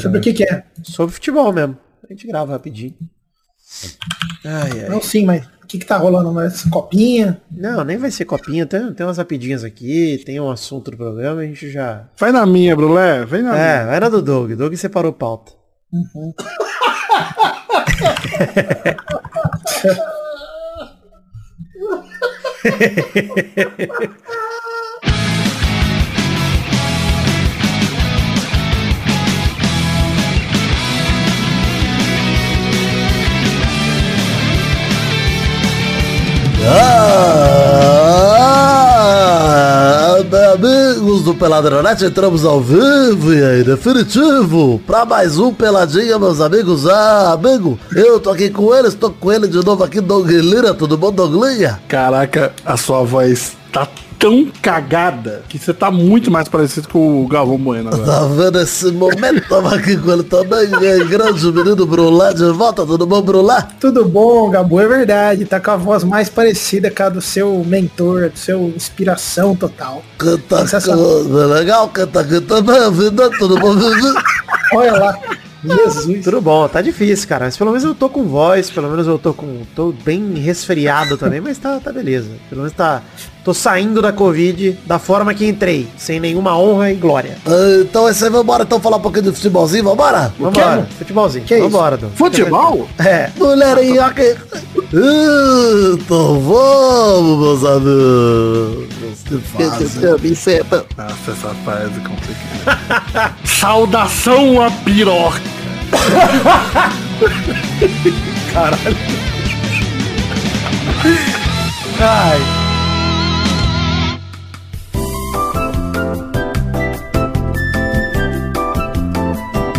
Sobre o que que é? Sobre futebol mesmo. A gente grava rapidinho. Ai, ai. Não, sim, mas o que que tá rolando nessa copinha? Não, nem vai ser copinha. Tem, tem umas rapidinhas aqui, tem um assunto do programa, a gente já. Vai na minha, Brulé. Vem na minha. É, vai na do Doug. Doug separou pauta. Ah, amigos do Peladronete, entramos ao vivo e definitivo, pra mais um Peladinha, meus amigos. Ah, amigo, eu tô aqui com eles, tô com ele de novo aqui, Doug Lira, tudo bom, Douglinha? Caraca, a sua voz tá tão cagada que você tá muito mais parecido com o Galvão Bueno agora. Tá vendo esse momento? Tava aqui com ele também, é, grande menino Brulé de volta, tudo bom, Brulé? Tudo bom, Gabu, é verdade. Tá com a voz mais parecida com a do seu mentor, do seu inspiração total. Canta, canta, legal, canta aqui também, vida, tudo bom? Olha lá. Jesus. Tudo bom, tá difícil, cara. Mas pelo menos eu tô com voz, pelo menos eu tô com. tô bem resfriado também, mas tá, tá beleza. Pelo menos tá. Tô saindo da Covid da forma que entrei, sem nenhuma honra e glória. Ah, Então é isso aí, vambora então falar um pouquinho de futebolzinho, vambora? Vambora, futebolzinho. Que isso? Vambora, Dom. Futebol? É. Mulherinha aqui. Então vamos, meus amigos. Que fase. Nossa, essa frase é complicada. Saudação a piroca. Ai.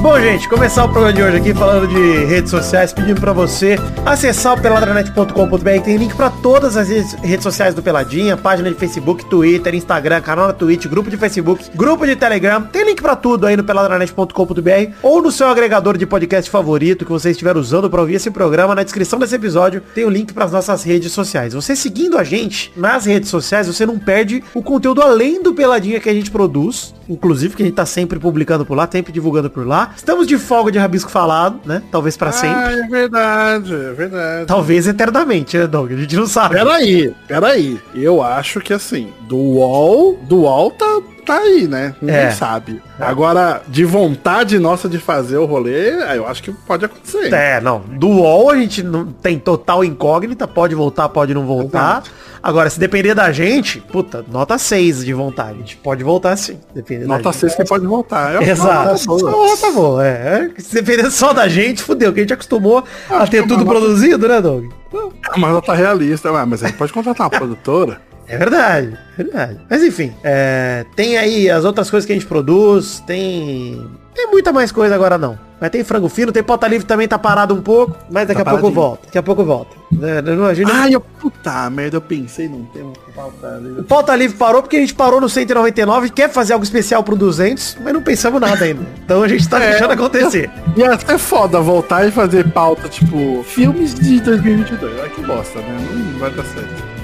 Bom, gente, começar o programa de hoje aqui falando de redes sociais, pedindo pra você acessar o peladranet.com.br, tem link pra todas as redes, sociais do Peladinha, página de Facebook, Twitter, Instagram, canal na Twitch, grupo de Facebook, grupo de Telegram, tem link pra tudo aí no peladranet.com.br ou no seu agregador de podcast favorito que você estiver usando pra ouvir esse programa, na descrição desse episódio tem o link pras nossas redes sociais. Você seguindo a gente nas redes sociais, você não perde o conteúdo além do Peladinha que a gente produz, inclusive que a gente tá sempre publicando por lá, sempre divulgando por lá. Estamos de folga de rabisco falado, né? Talvez sempre. Ah, é verdade, é verdade. Talvez eternamente, né, Doug? A gente não sabe. Peraí, peraí. Eu acho que assim, do UOL, do UOL tá, tá aí, né? Ninguém É. sabe. Agora, de vontade nossa de fazer o rolê, eu acho que pode acontecer. É, não. Do UOL a gente não tem total incógnita, pode voltar, pode não voltar. Agora, se depender da gente, puta, nota 6 de vontade. A gente pode voltar sim. Dependendo Nota da gente. 6 que pode voltar. É Exato. nota boa. É. Se depender só da gente, fudeu, que a gente acostumou a ter que tudo nota- produzido, né, Doug? É uma nota realista. Mas a gente pode contratar uma produtora. É verdade, é verdade. Mas enfim, é, tem aí as outras coisas que a gente produz, tem. Tem muita mais coisa agora não. Mas tem frango fino, tem pauta livre também tá parado um pouco, mas daqui Tá a pouco volta. Daqui a pouco volta. É, não- a gente não- Ai, eu, puta merda, eu pensei num tema que falta ali. O pauta livre parou porque a gente parou no 199, quer fazer algo especial pro 200, mas não pensamos nada ainda. Então a gente tá É. deixando acontecer. Ia ser foda voltar e fazer pauta, tipo, filmes de 2022. Olha que bosta, né? Não vai dar certo.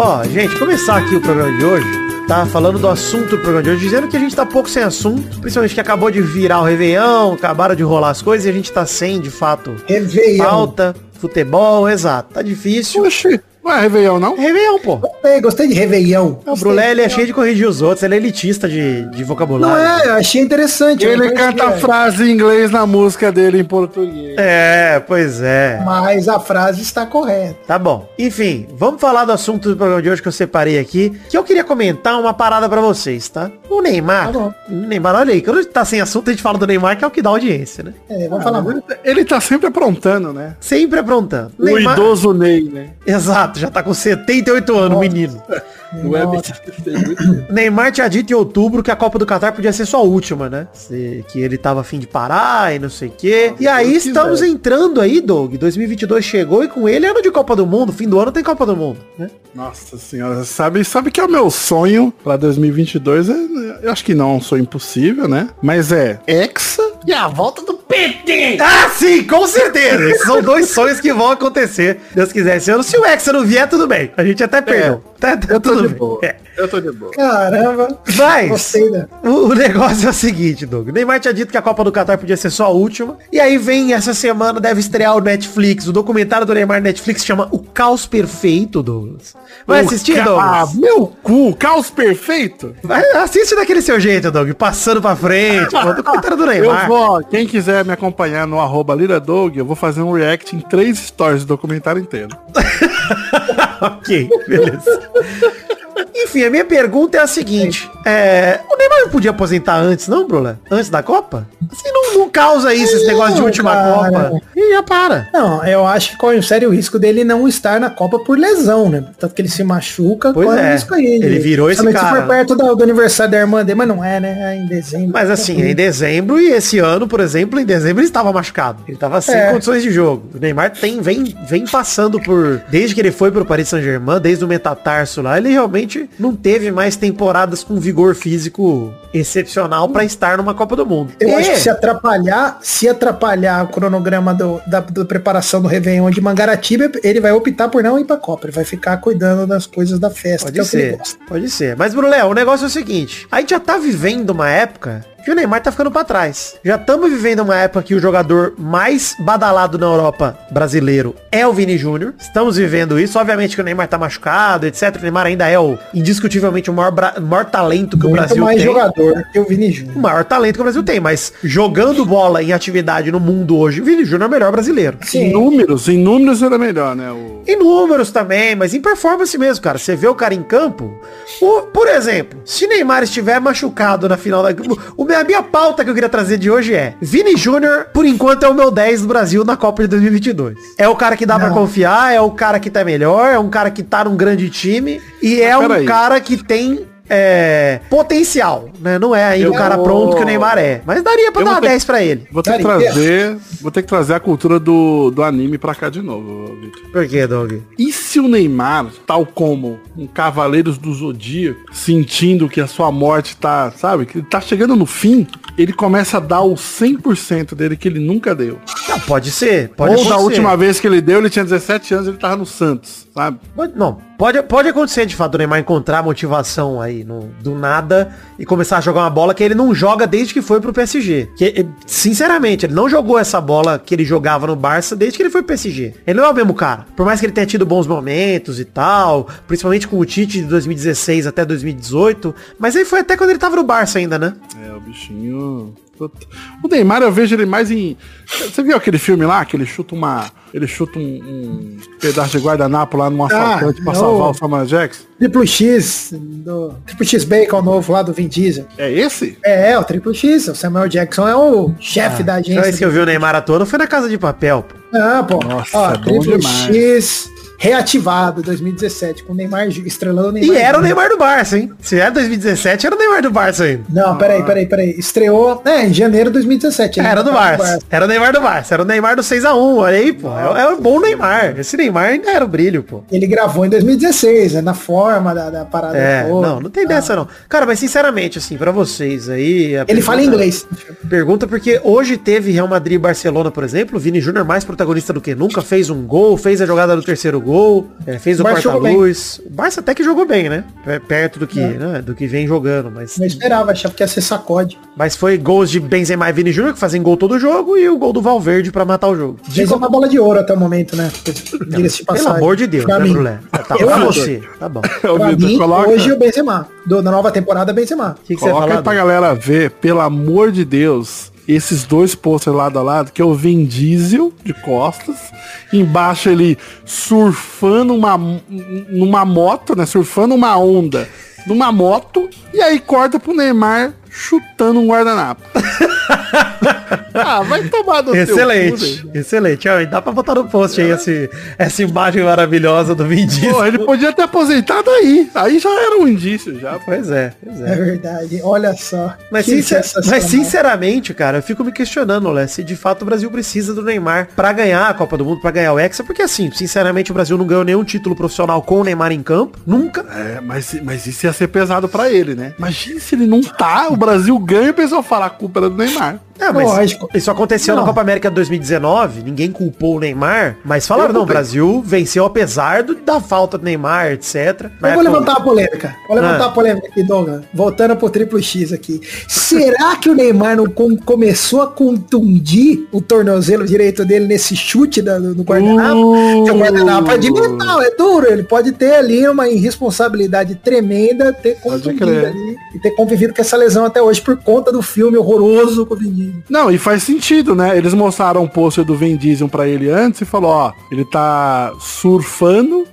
Ó, gente, começar aqui o programa de hoje, tá? Falando do assunto do programa de hoje, dizendo que a gente tá pouco sem assunto, principalmente que acabou de virar o Réveillon, acabaram de rolar as coisas e a gente tá sem, de fato, Réveillon. pauta, futebol, exato. Tá difícil. Oxi, não é Réveillon, não? Réveillon, pô. Gostei, gostei de Réveillon. O Brulé, ele é cheio de corrigir os outros, ele é elitista de, de Não vocabulário. é, eu achei interessante. Ele não canta a conhecia. frase em inglês na música dele em português. É, pois é. Mas a frase está correta. Tá bom. Enfim, vamos falar do assunto do programa de hoje que eu separei aqui. Que eu queria comentar uma parada pra vocês, tá? O Neymar. Tá bom. o Neymar, olha aí. Quando tá sem assunto, a gente fala do Neymar, que é o que dá audiência, né? É, vamos falar Ele, ele tá sempre aprontando, né? Sempre aprontando. O idoso Ney, né? Exato, já tá com 78 anos, o menino. Neymar tinha dito em outubro que a Copa do Catar podia ser sua última, né? Se- que ele tava afim de parar e não sei o quê. E aí estamos quiser. entrando aí, Doug. 2022 chegou e com ele é ano de Copa do Mundo. Fim do ano tem Copa do Mundo, né? Nossa senhora, sabe, sabe que é o meu sonho pra 2022? É, eu acho que não é um sonho impossível, né? Mas é Hexa E a volta do PT! Ah, sim, com certeza. Esses são dois sonhos que vão acontecer. Deus quiser esse ano. Se o Hexa não vier, tudo bem. A gente até perdeu. Tá, tá Eu tô tudo de bem. boa. É. Eu tô de boa. Caramba. Mas Gostei, né? o, o negócio é o seguinte, Doug. O Neymar tinha dito que a Copa do Catar podia ser só a última. E aí vem essa semana, deve estrear o Netflix. O documentário do Neymar no Netflix chama O Caos Perfeito, Douglas. Vai assistir, Ah, Douglas? meu cu, caos perfeito. Vai, assiste daquele seu jeito, Doug. Passando pra frente. Pô, documentário do Eu Neymar. vou, quem quiser me acompanhar no arroba LiraDog, eu vou fazer um react em três stories do documentário inteiro. ok, beleza. Enfim, a minha pergunta é a seguinte. É, o Neymar não podia aposentar antes, não, Brula? Antes da Copa? Assim, não, não causa isso, esse negócio de última cara. Copa. E já para. Não, eu acho que corre um sério risco dele não estar na Copa por lesão, né? Tanto que ele se machuca, Pois corre é. risco aí. Ele virou esse cara, se for perto do, do aniversário da irmã dele, mas não é, né? É em dezembro. Mas assim, é em dezembro e esse ano, por exemplo, em dezembro ele estava machucado. Ele estava sem É. condições de jogo. O Neymar tem, vem, vem passando por. Desde que ele foi pro Paris Saint-Germain, desde o metatarso lá, ele realmente não teve mais temporadas com vigor físico excepcional pra estar numa Copa do Mundo. Eu E- acho que se atrapalhar, se atrapalhar o cronograma do- da, da preparação do Réveillon de Mangaratiba, ele vai optar por não ir pra Copa. Ele vai ficar cuidando das coisas da festa, que é Pode o que ele ser, gosta. pode ser. Mas, Brulé, o negócio é o seguinte. A gente já tá vivendo uma época que o Neymar tá ficando pra trás. Já estamos vivendo uma época que o jogador mais badalado na Europa brasileiro é o Vini Júnior. Estamos vivendo isso. Obviamente que o Neymar tá machucado, etc. O Neymar ainda é o, indiscutivelmente, o maior, maior talento que o Muito Brasil mais tem. jogador que o Vini O Júnior. maior talento que o Brasil tem, mas jogando bola em atividade no mundo hoje, o Vini Júnior é o melhor brasileiro. Em Sim. números, em números era melhor, né? O... Em números também, mas em performance mesmo, cara. Você vê o cara em campo. O- por exemplo, se Neymar estiver machucado na final da. O, a minha pauta que eu queria trazer de hoje é: Vini Júnior, por enquanto, é o meu 10 do Brasil na Copa de 2022. É o cara que dá pra Não. confiar, é o cara que tá melhor, é um cara que tá num grande time e é um peraí. cara que tem. É, potencial, né? Não é ainda Eu o cara pronto que o Neymar é. Mas daria pra Eu dar ter- 10 pra ele. Vou ter que trazer, vou ter que trazer a cultura do, do anime pra cá de novo, Vitor. Por quê, Doug? E se o Neymar, tal como um Cavaleiros do Zodíaco, sentindo que a sua morte tá, sabe, que tá chegando no fim, ele começa a dar o 100% dele que ele nunca deu. Não, pode ser. Pode Ou da última vez que ele deu, ele tinha 17 anos, ele tava no Santos, sabe? Não, pode, pode acontecer de fato o Neymar encontrar motivação aí no, do nada e começar a jogar uma bola que ele não joga desde que foi pro PSG. Que, eh, sinceramente, ele não jogou essa bola que ele jogava no Barça desde que ele foi pro PSG. Ele não é o mesmo cara. Por mais que ele tenha tido bons momentos e tal, principalmente com o Tite de 2016 até 2018, mas aí foi até quando ele tava no Barça ainda, né? É, o bichinho. O Neymar eu vejo ele mais em. Você viu aquele filme lá que ele chuta uma. Ele chuta um, um pedaço de guardanapo lá numa assaltante pra não. salvar o Samuel Jackson? Triplo X, do Triplo X Bacon novo lá do Vin Diesel. É esse? É, o Triplo X, o Samuel Jackson é o chefe da A agência. vez que eu vi o Neymar atuando foi na Casa de Papel, pô. Ah, pô. Nossa, Ó, é bom Triplo demais. X reativado 2017 com o Neymar estrelando o Neymar. E era o Neymar do Barça, hein? Se era 2017, era o Neymar do Barça ainda. Não, peraí, peraí, peraí. Estreou, é, em janeiro de 2017. ele Era do no Barça. Era o Neymar do Barça. Era o Neymar do 6x1. Olha aí, pô. É, é o bom Neymar. Esse Neymar ainda era o brilho, pô. Ele gravou em 2016, é na forma da, da parada. É, toda. não, não tem dessa não. Cara, mas sinceramente, assim, pra vocês aí... a Ele pergunta- fala inglês. Pergunta porque hoje teve Real Madrid e Barcelona, por exemplo. O Vini Júnior mais protagonista do que nunca. Fez um gol, fez a jogada do terceiro gol. É, fez o O quarta-luz. O Barça até que jogou bem, né? P- Perto do que, né, do que vem jogando, mas... Não esperava, achava que ia ser sacode. Mas foi gols de Benzema e Vini Júnior que fazem gol todo jogo e o gol do Valverde pra matar o jogo. Fez uma bola de ouro até o momento, né? De Pelo passagem. amor de Deus, pra né, mim. Brulé? Tá, pra acho. você. Tá bom. Ô, Pra mim, coloca, hoje o Benzema. Do, da nova temporada, Benzema. que, que coloca pra galera ver, pelo amor de Deus, esses dois posters lado a lado, que é o Vin Diesel de costas, embaixo ele surfando uma, numa moto, né? Surfando uma onda numa moto, e aí corta pro Neymar chutando um guardanapo. ah, vai tomar no teu cu, Excelente, excelente. E dá pra botar no post aí esse, essa imagem maravilhosa do Vin Diesel. Porra, ele podia ter aposentado aí. Aí já era um indício, já. Pois é, pois É é. verdade. Olha só. Mas, sincer- mas sinceramente, cara, eu fico me questionando, Lé, se de fato o Brasil precisa do Neymar pra ganhar a Copa do Mundo, pra ganhar o Hexa, porque assim, sinceramente o Brasil não ganhou nenhum título profissional com o Neymar em campo, nunca. É, mas, mas isso ia ser pesado pra ele, né? Imagina se ele não tá, o Brasil ganha o pessoal fala a culpa era do Neymar. É, mas Lógico. isso aconteceu Não. na Copa América 2019, ninguém culpou o Neymar, mas falaram, não, o. Brasil venceu apesar do- da falta do Neymar, etc. Eu vou levantar a polêmica. Vou levantar Ah. a polêmica aqui, Douglas. Voltando pro triplo X aqui. Será que o Neymar não com- começou a contundir o tornozelo direito dele nesse chute da- do, do guardanapo? Uh. Porque o guardanapo é de metal, é duro. Ele pode ter ali uma irresponsabilidade tremenda, ter contundido ali e ter convivido com essa lesão até hoje por conta do filme horroroso com o Vin Não, e faz sentido, né? Eles mostraram um pôster do Vin Diesel pra ele antes e falou, ó, ele tá surfando,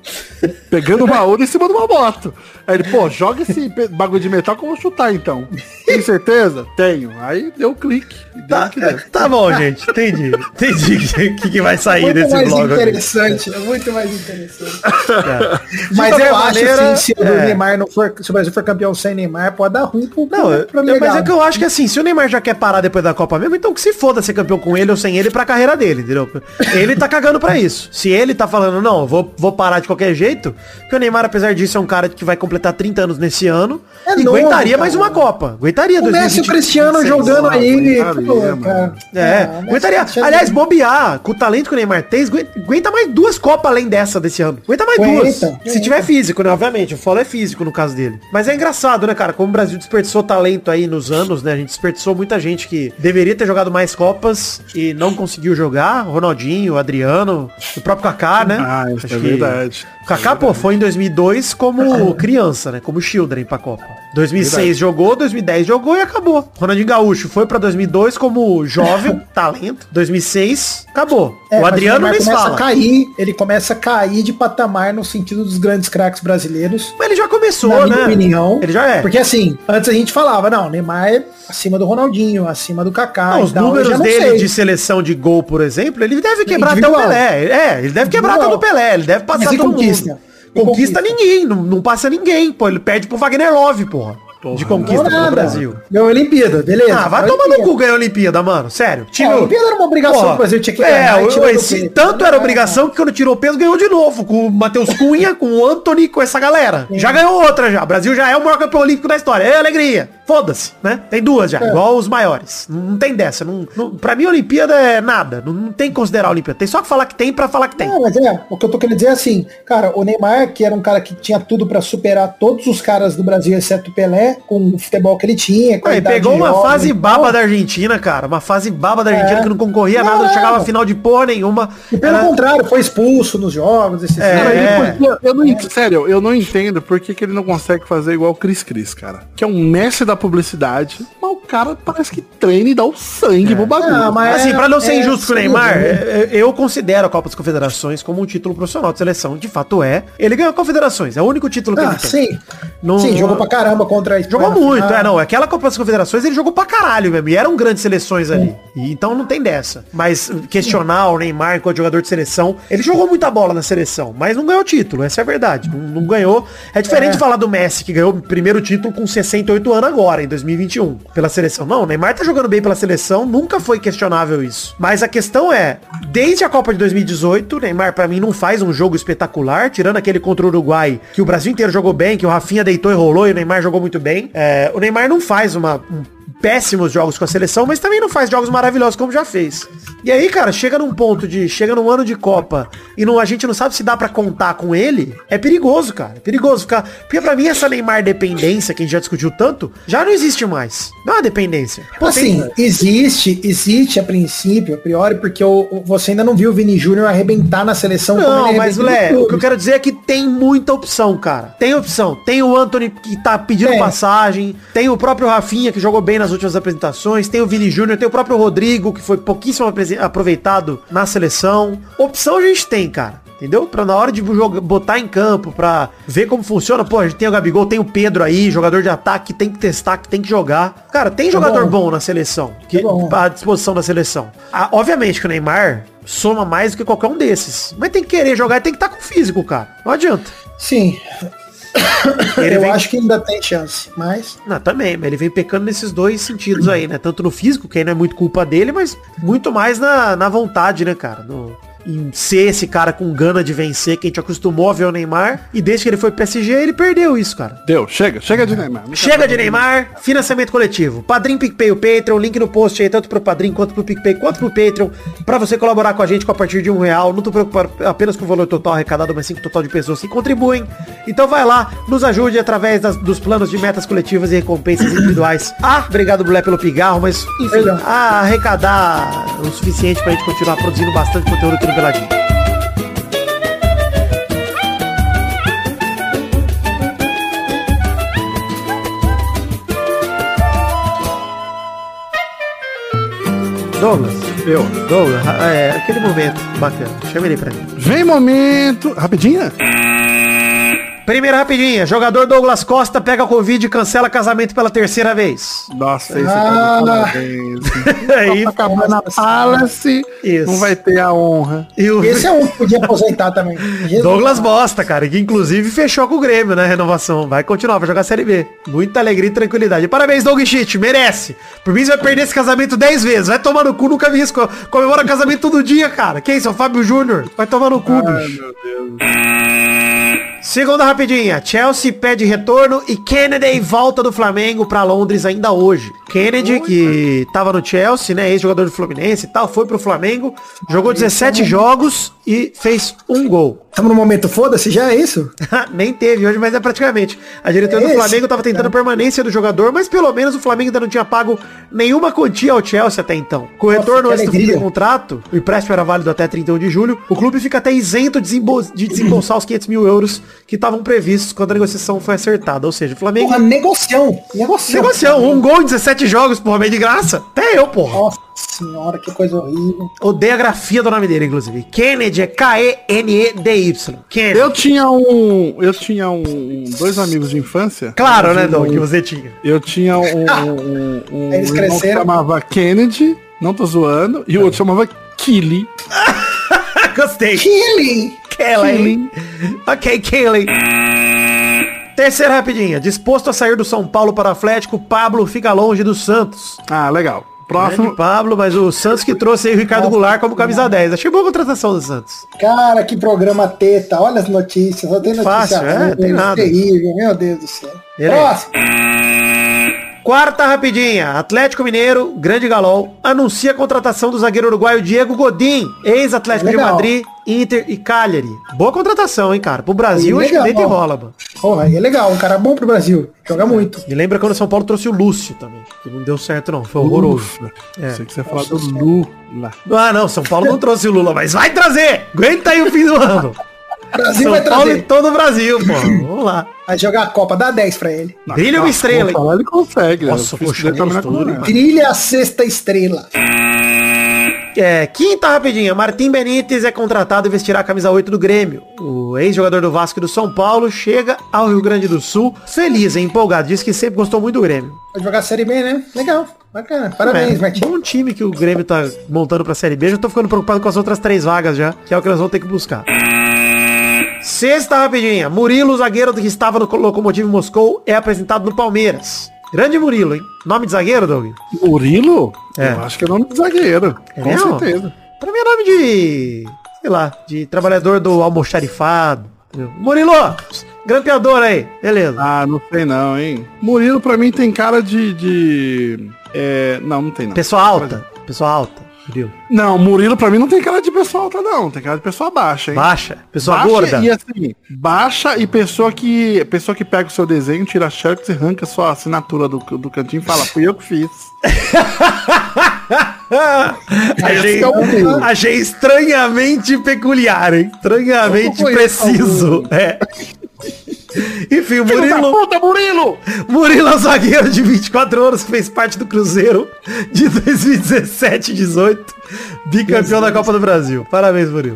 pegando uma onda em cima de uma moto. Aí ele, pô, joga esse bagulho de metal que eu vou chutar então. Tem certeza? Tenho. Aí deu o clique. Deu Tá, que deu. tá bom, gente. Entendi. Entendi o que, que vai sair Muito desse mais blog. interessante, é muito mais interessante. É. De Mas qualquer eu acho maneira, assim, se o é. Neymar não for, se o Brasil for campeão sem Neymar, pode dar ruim pro, Não, eu- pro eu- mas é que eu acho que assim, se o Neymar já quer parar depois da Copa mesmo, então que se foda ser campeão com ele ou sem ele pra carreira dele, entendeu? Ele tá cagando pra isso. Se ele tá falando, não, eu vou, vou parar de qualquer jeito, porque o Neymar, apesar disso, é um cara que vai completar 30 anos nesse ano É e novo, aguentaria cara. mais uma Copa. Aguentaria O Messi e o 2026. Cristiano jogando aí, aguentaria, cara. É, Messi aguentaria. Aliás, bobear, com o talento que o Neymar tem, aguenta, mais duas Copas além dessa desse ano. Aguenta mais Aguenta, duas. Se aguenta. tiver físico, né? Obviamente, o falo é físico no caso dele. Mas é engraçado, né, cara? Como o Brasil desperdiçou talento aí nos anos, né? A gente desperdiçou muita gente que deveria ter jogado mais Copas e não conseguiu jogar. Ronaldinho, Adriano, o próprio Kaká, né? Ah, isso Acho é que- verdade. O Kaká, pô, foi em 2002 como criança, né? Como children pra Copa. 2006 jogou, 2010 jogou e acabou. Ronaldinho Gaúcho foi pra 2002 como jovem, talento. 2006, acabou. É, o Adriano nem fala. a cair, ele começa a cair de patamar no sentido dos grandes craques brasileiros. Mas ele já começou, na né? minha opinião. Ele já é. Porque assim, antes a gente falava, não, Neymar é acima do Ronaldinho, acima do Kaká. Não, os tal, números dele sei. de seleção de gol, por exemplo, ele deve quebrar até o Individual. Pelé. É, ele deve quebrar até Individual. o Pelé, ele deve passar Mas todo conquista? mundo. Conquista, conquista? ninguém, não, não passa ninguém, pô. Ele perde pro Wagner Love, porra. De Não conquista pelo nada. Brasil. Ganhou a Olimpíada, beleza. Ah, vai Ganhou a tomar no Olimpíada. cu ganhar a Olimpíada, mano. Sério. É, a Olimpíada era uma obrigação que o Brasil tinha que É, ganhar, e o- tirou do esse, tanto era Ah, obrigação que quando tirou o peso ganhou de novo. Com o Matheus Cunha, com o Anthony, com essa galera. Já ganhou outra já. O Brasil já é o maior campeão olímpico da história. É alegria. Foda-se, né? Tem duas É. já, igual os maiores. Não, não tem dessa. Não, não, pra mim, a Olimpíada é nada. Não, não tem que considerar a Olimpíada. Tem só que falar que tem pra falar que tem. Não, mas é, o que eu tô querendo dizer é assim, cara, o Neymar, que era um cara que tinha tudo pra superar todos os caras do Brasil, exceto o Pelé, com o futebol que ele tinha, com pegou uma jovem fase baba da Argentina, cara. Uma fase baba da Argentina É. que não concorria a Não, nada, não chegava não. a final de porra nenhuma. E pelo Era- contrário, foi expulso nos jogos, esses É. Que- eu não ent- Sério, eu não entendo por que, que ele não consegue fazer igual o Cris Cris, cara. Que é um mestre da publicidade, mas o cara parece que treina e dá o sangue pro bagulho. Ah, mas- Assim, É, pra não ser é, injusto com o Neymar, né? é, é, eu considero a Copa das Confederações como um título profissional de seleção. De fato é. Ele ganhou a Confederações, é o único título que Ah, ele tem. sim. Não- Sim, jogou pra caramba contra a Espanha Jogou muito, é, não. Aquela Copa das Confederações ele jogou pra caralho mesmo. E eram grandes seleções ali. E, então não tem dessa. Mas questionar o Neymar enquanto jogador de seleção, ele jogou muita bola na seleção, mas não ganhou título, essa é a verdade. Não, não ganhou. É diferente É. de falar do Messi, que ganhou o primeiro título com 68 anos agora, em 2021, pela seleção. Não, o Neymar tá jogando bem pela seleção, nunca foi questionável isso. Mas a questão é, desde a Copa de 2018, o Neymar pra mim não faz um jogo espetacular, tirando aquele contra o Uruguai, que o Brasil inteiro jogou bem, que o Rafinha deitou e rolou e o Neymar jogou muito bem. É, o Neymar não faz uma, um péssimos jogos com a seleção, mas também não faz jogos maravilhosos como já fez. E aí, cara, chega num ponto de, chega num ano de Copa e não, a gente não sabe se dá pra contar com ele, é perigoso, cara. É perigoso ficar, porque pra mim essa Neymar dependência que a gente já discutiu tanto, já não existe mais. Não é uma dependência. Pô, Assim, tem- existe, existe a princípio, a priori, porque o, você ainda não viu o Vini Júnior arrebentar na seleção Não, ele mas, Lé, o que eu quero dizer é que tem muita opção, cara. Tem opção. Tem o Anthony que tá pedindo Tem. passagem. Tem o próprio Rafinha que jogou bem nas últimas apresentações. Tem o Vini Júnior. Tem o próprio Rodrigo que foi pouquíssimo aproveitado na seleção. Opção a gente tem, cara. Entendeu? Pra na hora de jogar, botar em campo, pra ver como funciona. Pô, a gente tem o Gabigol, tem o Pedro aí, jogador de ataque, tem que testar, que tem que jogar. Cara, tem jogador bom. bom. na seleção. Que, bom. à disposição da seleção. Ah, obviamente que o Neymar soma mais do que qualquer um desses. Mas tem que querer jogar e tem que estar com físico, cara. Não adianta. Sim. Eu vem- acho que ainda tem chance, mas... Não, também, mas ele vem pecando nesses dois sentidos aí, né? Tanto no físico, que aí não é muito culpa dele, mas muito mais na, na vontade, né, cara? No- em ser esse cara com gana de vencer, que a gente acostumou a ver o Neymar. E desde que ele foi pro PSG, ele perdeu isso, cara. Deu, chega, chega de Neymar. Chega de Neymar, financiamento coletivo. Padrim, PicPay, o Patreon, link no post aí, tanto pro Padrim quanto pro PicPay, quanto pro Patreon, pra você colaborar com a gente com a partir de um real. Não tô preocupado apenas com o valor total arrecadado, mas sim com o total de pessoas que contribuem. Então vai lá, nos ajude através das- dos planos de metas coletivas e recompensas individuais. Ah, obrigado, Bulé, pelo pigarro, mas enfim, a arrecadar o suficiente pra gente continuar produzindo bastante conteúdo aqui no Peladinho. Douglas, Eu. Douglas, é, aquele momento bacana. Chama ele pra mim. Vem momento. Rapidinho? Primeira rapidinha. Jogador Douglas Costa pega Covid e cancela casamento pela terceira vez. Nossa, esse Ah. tá de parabéns. Aí, Tá acabando a Palace. Isso. Não vai ter a honra. e o Esse é um que podia aposentar também. Jesus. Douglas Bosta, cara, que inclusive fechou com o Grêmio, né? Renovação. Vai continuar, vai jogar Série B. Muita alegria e tranquilidade. Parabéns, Doug Shit, merece. Por mim, você vai perder esse casamento 10 vezes. Vai tomar no cu, nunca vi isso. Co- Comemora casamento todo dia, cara. Quem é isso? É o Fábio Júnior. Vai tomar no cu, Ai, bicho. meu Deus. Segunda rapidinha. Chelsea pede retorno e Kennedy volta do Flamengo pra Londres ainda hoje. Kennedy, que tava no Chelsea, né? Ex-jogador do Fluminense e tal, foi pro Flamengo, jogou 17 jogos e fez um gol. Estamos no momento foda-se, já é isso? Nem teve hoje, mas é praticamente. A diretoria É do? Flamengo tava tentando a permanência do jogador, mas pelo menos o Flamengo ainda não tinha pago nenhuma quantia ao Chelsea até então. Com o retorno antes do fim do contrato, o empréstimo era válido até 31 de julho, o clube fica até isento de, de desembolsar os 500 mil euros que estavam previstos quando a negociação foi acertada. Ou seja, o Flamengo... Porra, negocião. Negocião. Negocião, um gol em 17 jogos, porra, meio de graça. Até eu, porra. Nossa senhora, que coisa horrível. Odeio a grafia do nome dele, inclusive. Kennedy é K-E-N-E-D-Y. Kennedy. Eu tinha um. Eu tinha um. Dois amigos de infância. Claro, né, Um- Dom, que você tinha. Eu tinha um, um, um Eles cresceram. chamava Kennedy, não tô zoando, e o outro chamava Killy. Gostei. Killing. Kelly. Ok, Kelly. Terceira rapidinha. Disposto a sair do São Paulo para o Atlético, Pablo fica longe do Santos. Ah, legal. Grande Próximo. Pablo, mas o Santos que trouxe aí o Ricardo Goulart como camisa 10. Achei boa a contratação do Santos. Cara, que programa teta. Olha as notícias. Só tem notícia Fácil, é, tem nada. terrível. Meu Deus do céu. Beleza. Próximo. Quarta rapidinha. Atlético Mineiro, grande galol, anuncia a contratação do zagueiro uruguaio Diego Godin, ex-Atlético de. Madrid, Inter e Cagliari. Boa contratação, hein, cara? Pro Brasil, acho que Legal. nem tem rola, mano. Porra, aí é legal. Um cara bom pro Brasil. Joga muito. Me lembra quando o São Paulo trouxe o Lúcio também. Que não deu certo, não. Foi horroroso. Ufa. É. Sei que você fala do Lula. Ah, não, São Paulo não trouxe o Lula, mas vai trazer! Aguenta aí o fim do ano. Brasil São vai Paulo trazer. e todo o Brasil, pô. Vamos lá. Vai jogar a Copa. Dá 10 pra ele. Brilha uma estrela, falar, ele consegue. Nossa, né? Fiz poxa, Trilha a sexta estrela. É, quinta rapidinha. Martim Benítez é contratado e vestirá a camisa 8 do Grêmio. O ex-jogador do Vasco e do São Paulo chega ao Rio Grande do Sul feliz, hein, empolgado. Diz que sempre gostou muito do Grêmio. Vai jogar a Série B, né? Legal. Bacana. Parabéns, é, Martim. Bom time que o Grêmio tá montando pra Série B. Já tô ficando preocupado com as outras três vagas já, que é o que nós vamos ter que buscar. Sexta rapidinha. Murilo, zagueiro que estava no Locomotive Moscou, é apresentado no Palmeiras. Grande Murilo, hein? Nome de zagueiro, Doug? Murilo? É. Eu acho que é nome de zagueiro. É com mesmo? certeza. Pra mim é nome de... Sei lá, de trabalhador do almoxarifado. entendeu? Murilo, grampeador aí. Beleza. Ah, não sei não, hein? Murilo pra mim tem cara de. de... É... Não, não tem não. Pessoa alta. Pessoa alta. Murilo. Não, Murilo pra mim não tem cara de pessoa alta, não. Tem cara de pessoa baixa, hein? Baixa. Pessoa baixa gorda. E assim, baixa e pessoa que. Pessoa que pega o seu desenho, tira a xerox e arranca sua assinatura do, do cantinho e fala, fui eu que fiz. achei, é achei estranhamente peculiar, hein? Estranhamente preciso. É. Enfim, o Murilo, puta, Murilo! Murilo é um zagueiro de 24 anos que fez parte do Cruzeiro de 2017 e 18, bicampeão da Copa do Brasil. Parabéns, Murilo.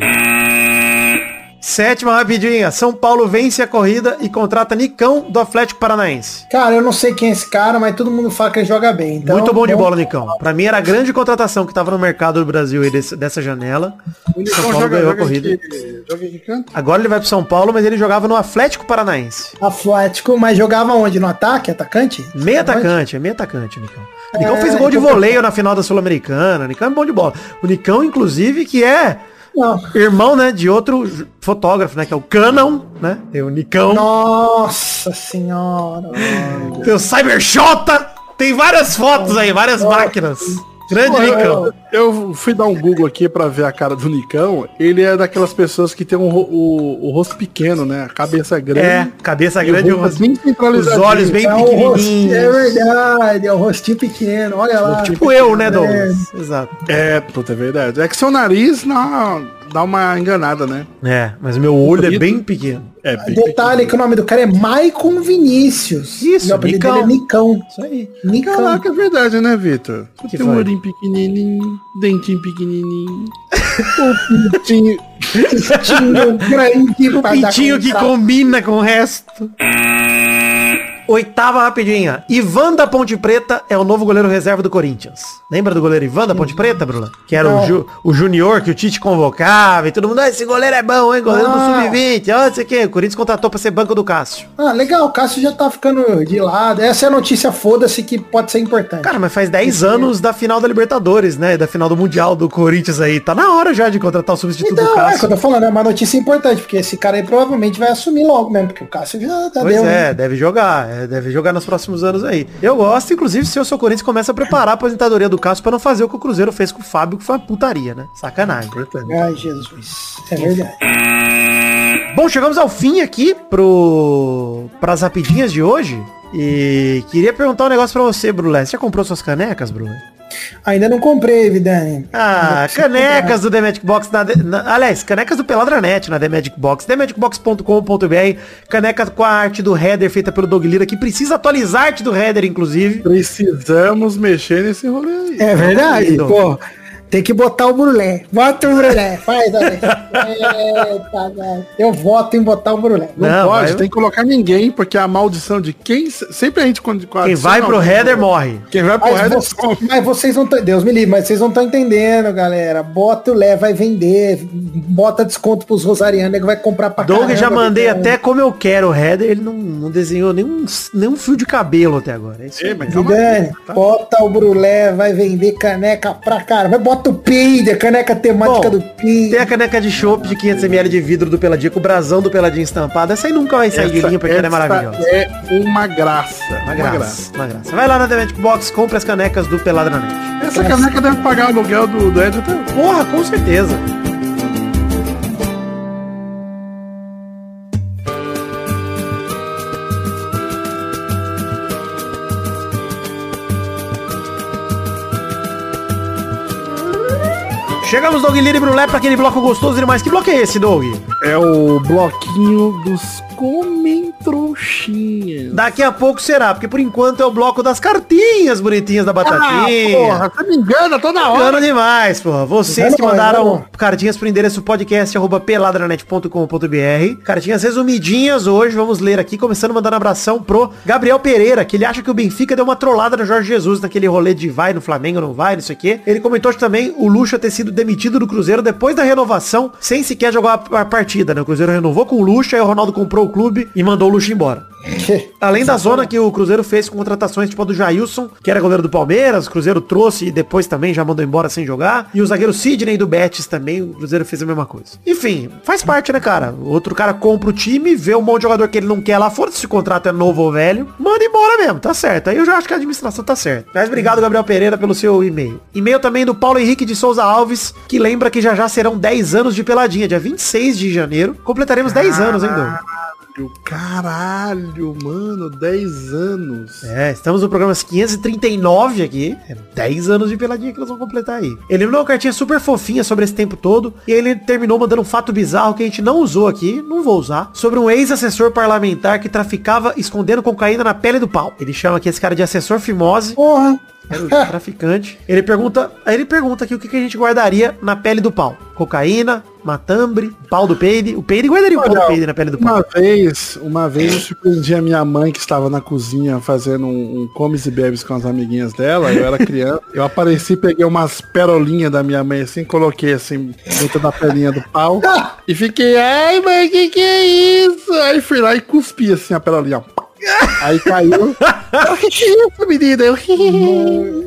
Sétima rapidinha. São Paulo vence a corrida e contrata Nicão do Atlético Paranaense. Cara, eu não sei quem é esse cara, mas todo mundo fala que ele joga bem. Então, Muito bom de bola, Nicão. Pra mim era a grande contratação que tava no mercado do Brasil aí desse- dessa janela. O São Paulo ganhou a corrida. Aqui, joga aqui canto. Agora ele vai pro São Paulo, mas ele jogava no Atlético Paranaense. Atlético, mas jogava onde? No ataque? Atacante? Meio atacante, é meio atacante Nicão. Nicão É, fez gol de então- voleio na final da Sul-Americana. Nicão é bom de bola. O Nicão, inclusive, que é Não. Irmão, né, de outro fotógrafo, né, que é o Canon, né? Tem o Nikon, Nossa senhora. tem o Cybershota. Tem várias fotos aí, várias máquinas. Grande Pô, Nikon. eu, eu fui dar um Google aqui pra ver a cara do Nicão. Ele é daquelas pessoas que tem um o, o rosto pequeno, né? A cabeça grande. É, cabeça e o grande, rosto bem os olhos bem É, rosto, é pequenininhos. verdade, é o rostinho pequeno, olha lá. Tipo eu, né, Douglas? Exato. É, puta, é verdade. É que seu nariz dá, dá uma enganada, né? É, mas meu olho é bem pequeno. É, bem Detalhe que o nome do cara é Maicon Vinícius. Isso, E o Nicão. dele é Nicão. Isso aí. Nicão. Caraca, é verdade, né, Vitor? Tem um olhinho pequenininho, dentinho pequenininho. o pintinho. Pintinho grande O pintinho que combina com o resto. Oitava rapidinha. Ivan da Ponte Preta é o novo goleiro reserva do Corinthians. Lembra do goleiro Ivan da Ponte Preta, Bruna? Que era o, ju, o junior que o Tite convocava e todo mundo, ah, esse goleiro é bom, hein? Goleiro do Ah. Sub-20. Olha isso aqui. O Corinthians contratou pra ser banco do Cássio. Ah, legal, o Cássio já tá ficando de lado. Essa é a notícia foda-se que pode ser importante. Cara, mas faz 10 anos da final da Libertadores, né? Da final do Mundial do Corinthians aí. Tá na hora já de contratar o substituto do então, é o que Cássio. eu tô falando, é uma notícia importante, porque esse cara aí provavelmente vai assumir logo mesmo, porque o Cássio já tá Pois deu, é, né? deve jogar, é, deve jogar nos próximos anos aí. Eu gosto, inclusive, se eu sou Corinthians, começa a preparar a aposentadoria do Cássio pra não fazer o que o Cruzeiro fez com o Fábio, que foi uma putaria, né? Sacanagem. Ai, Jesus. É verdade. Bom, chegamos ao fim aqui pro pras rapidinhas de hoje. E queria perguntar um negócio pra você, Brulé. Você já comprou suas canecas, Brulé? Ainda não comprei, Vidani. Ah, canecas do The Magic Box na, na- Aliás, canecas do Peladranet na The Magic Box. TheMagicBox.com.br Caneca com a arte do header feita pelo Doug Lira, que precisa atualizar a arte do header, inclusive. Precisamos mexer nesse rolê aí. É verdade, pô. Tem que botar o brulé. Bota o brulé. Faz. Eita. Eu voto em botar o brulé. Não, Não, pode, vai- tem que colocar ninguém, porque a maldição de quem. Sempre a gente quando. Quem vai pro header morre. Quem vai pro Mas, header. vo- mas vocês não estão. Deus me livre, mas vocês não estão entendendo, galera. Bota o Lé, vai vender. Bota desconto pros rosarianos, que vai comprar pra Doug já mandei Vidani. até como eu quero o header, ele não, não desenhou nenhum, nenhum fio de cabelo até agora. É isso aí. Ei, mas aí, tá? bota o brulé, vai vender caneca pra cara. Vai bota o peide, a caneca temática Bom, do peide. Tem a caneca de chopp de 500ml de vidro do Peladinha com o brasão do Peladinha estampado. Essa aí nunca vai sair de linha porque ela é maravilhosa. É uma graça. Uma graça, uma graça. Vai lá na The Magic Box, compra as canecas do Pelada na Net. Essa caneca deve pagar o aluguel do, do Ed até hoje. Porra, com certeza. Chegamos, Doug Lira e Brulé, pra aquele bloco gostoso demais. Que bloco é esse, Doug? É o bloquinho dos comentrouxinhas. Daqui a pouco será, porque por enquanto é o bloco das cartinhas bonitinhas da Batatinha. porra, você me engana toda hora. Bacana demais, porra. Vocês que mandaram cartinhas pro endereço podcast arroba peladranet.com.br. Cartinhas resumidinhas hoje, vamos ler aqui, começando mandando abração pro Gabriel Pereira, que ele acha que o Benfica deu uma trollada no Jorge Jesus naquele rolê de vai no Flamengo, não vai, não sei o quê. Ele comentou também o Lucha ter sido demitido do Cruzeiro depois da renovação, sem sequer jogar a a partida, né? O Cruzeiro renovou com o Lucha, aí o Ronaldo comprou o clube e mandou o Lucha embora. Além da zona que o Cruzeiro fez com contratações tipo a do Jailson, que era goleiro do Palmeiras, o Cruzeiro trouxe e depois também já mandou embora sem jogar. E o zagueiro Sidney do Betis também, o Cruzeiro fez a mesma coisa. Enfim, faz parte, né, cara? O outro cara compra o time, vê um monte de jogador que ele não quer lá fora, se o contrato é novo ou velho, manda embora mesmo, tá certo. Aí eu já acho que a administração tá certa. Mas obrigado, Gabriel Pereira, pelo seu e-mail. E-mail também do Paulo Henrique de Souza Alves, que lembra que já já serão 10 anos de peladinha, dia 26 de janeiro. Completaremos 10 anos, hein, Doug? Caralho, mano, 10 anos. É, estamos no programa 539 aqui. É 10 anos de peladinha que nós vamos completar aí. Ele mandou uma cartinha super fofinha sobre esse tempo todo. E aí ele terminou mandando um fato bizarro que a gente não usou aqui, não vou usar, sobre um ex-assessor parlamentar que traficava escondendo cocaína na pele do pau. Ele chama aqui esse cara de assessor fimose. Porra. Era o traficante. Ele pergunta, aí ele pergunta aqui o que, que a gente guardaria na pele do pau. Cocaína, matambre, pau do peide. O peide guardaria o pau do peide na pele do pau. Uma vez, uma vez eu surpreendi a minha mãe que estava na cozinha fazendo um, um comes e bebes com as amiguinhas dela, eu era criança. Eu apareci, peguei umas perolinhas da minha mãe assim, coloquei assim dentro da pelinha do pau e fiquei, ai mãe, que que é isso? Aí fui lá e cuspi assim a perolinha. ó. Aí caiu. "Ah, que que é isso, menina? Eu,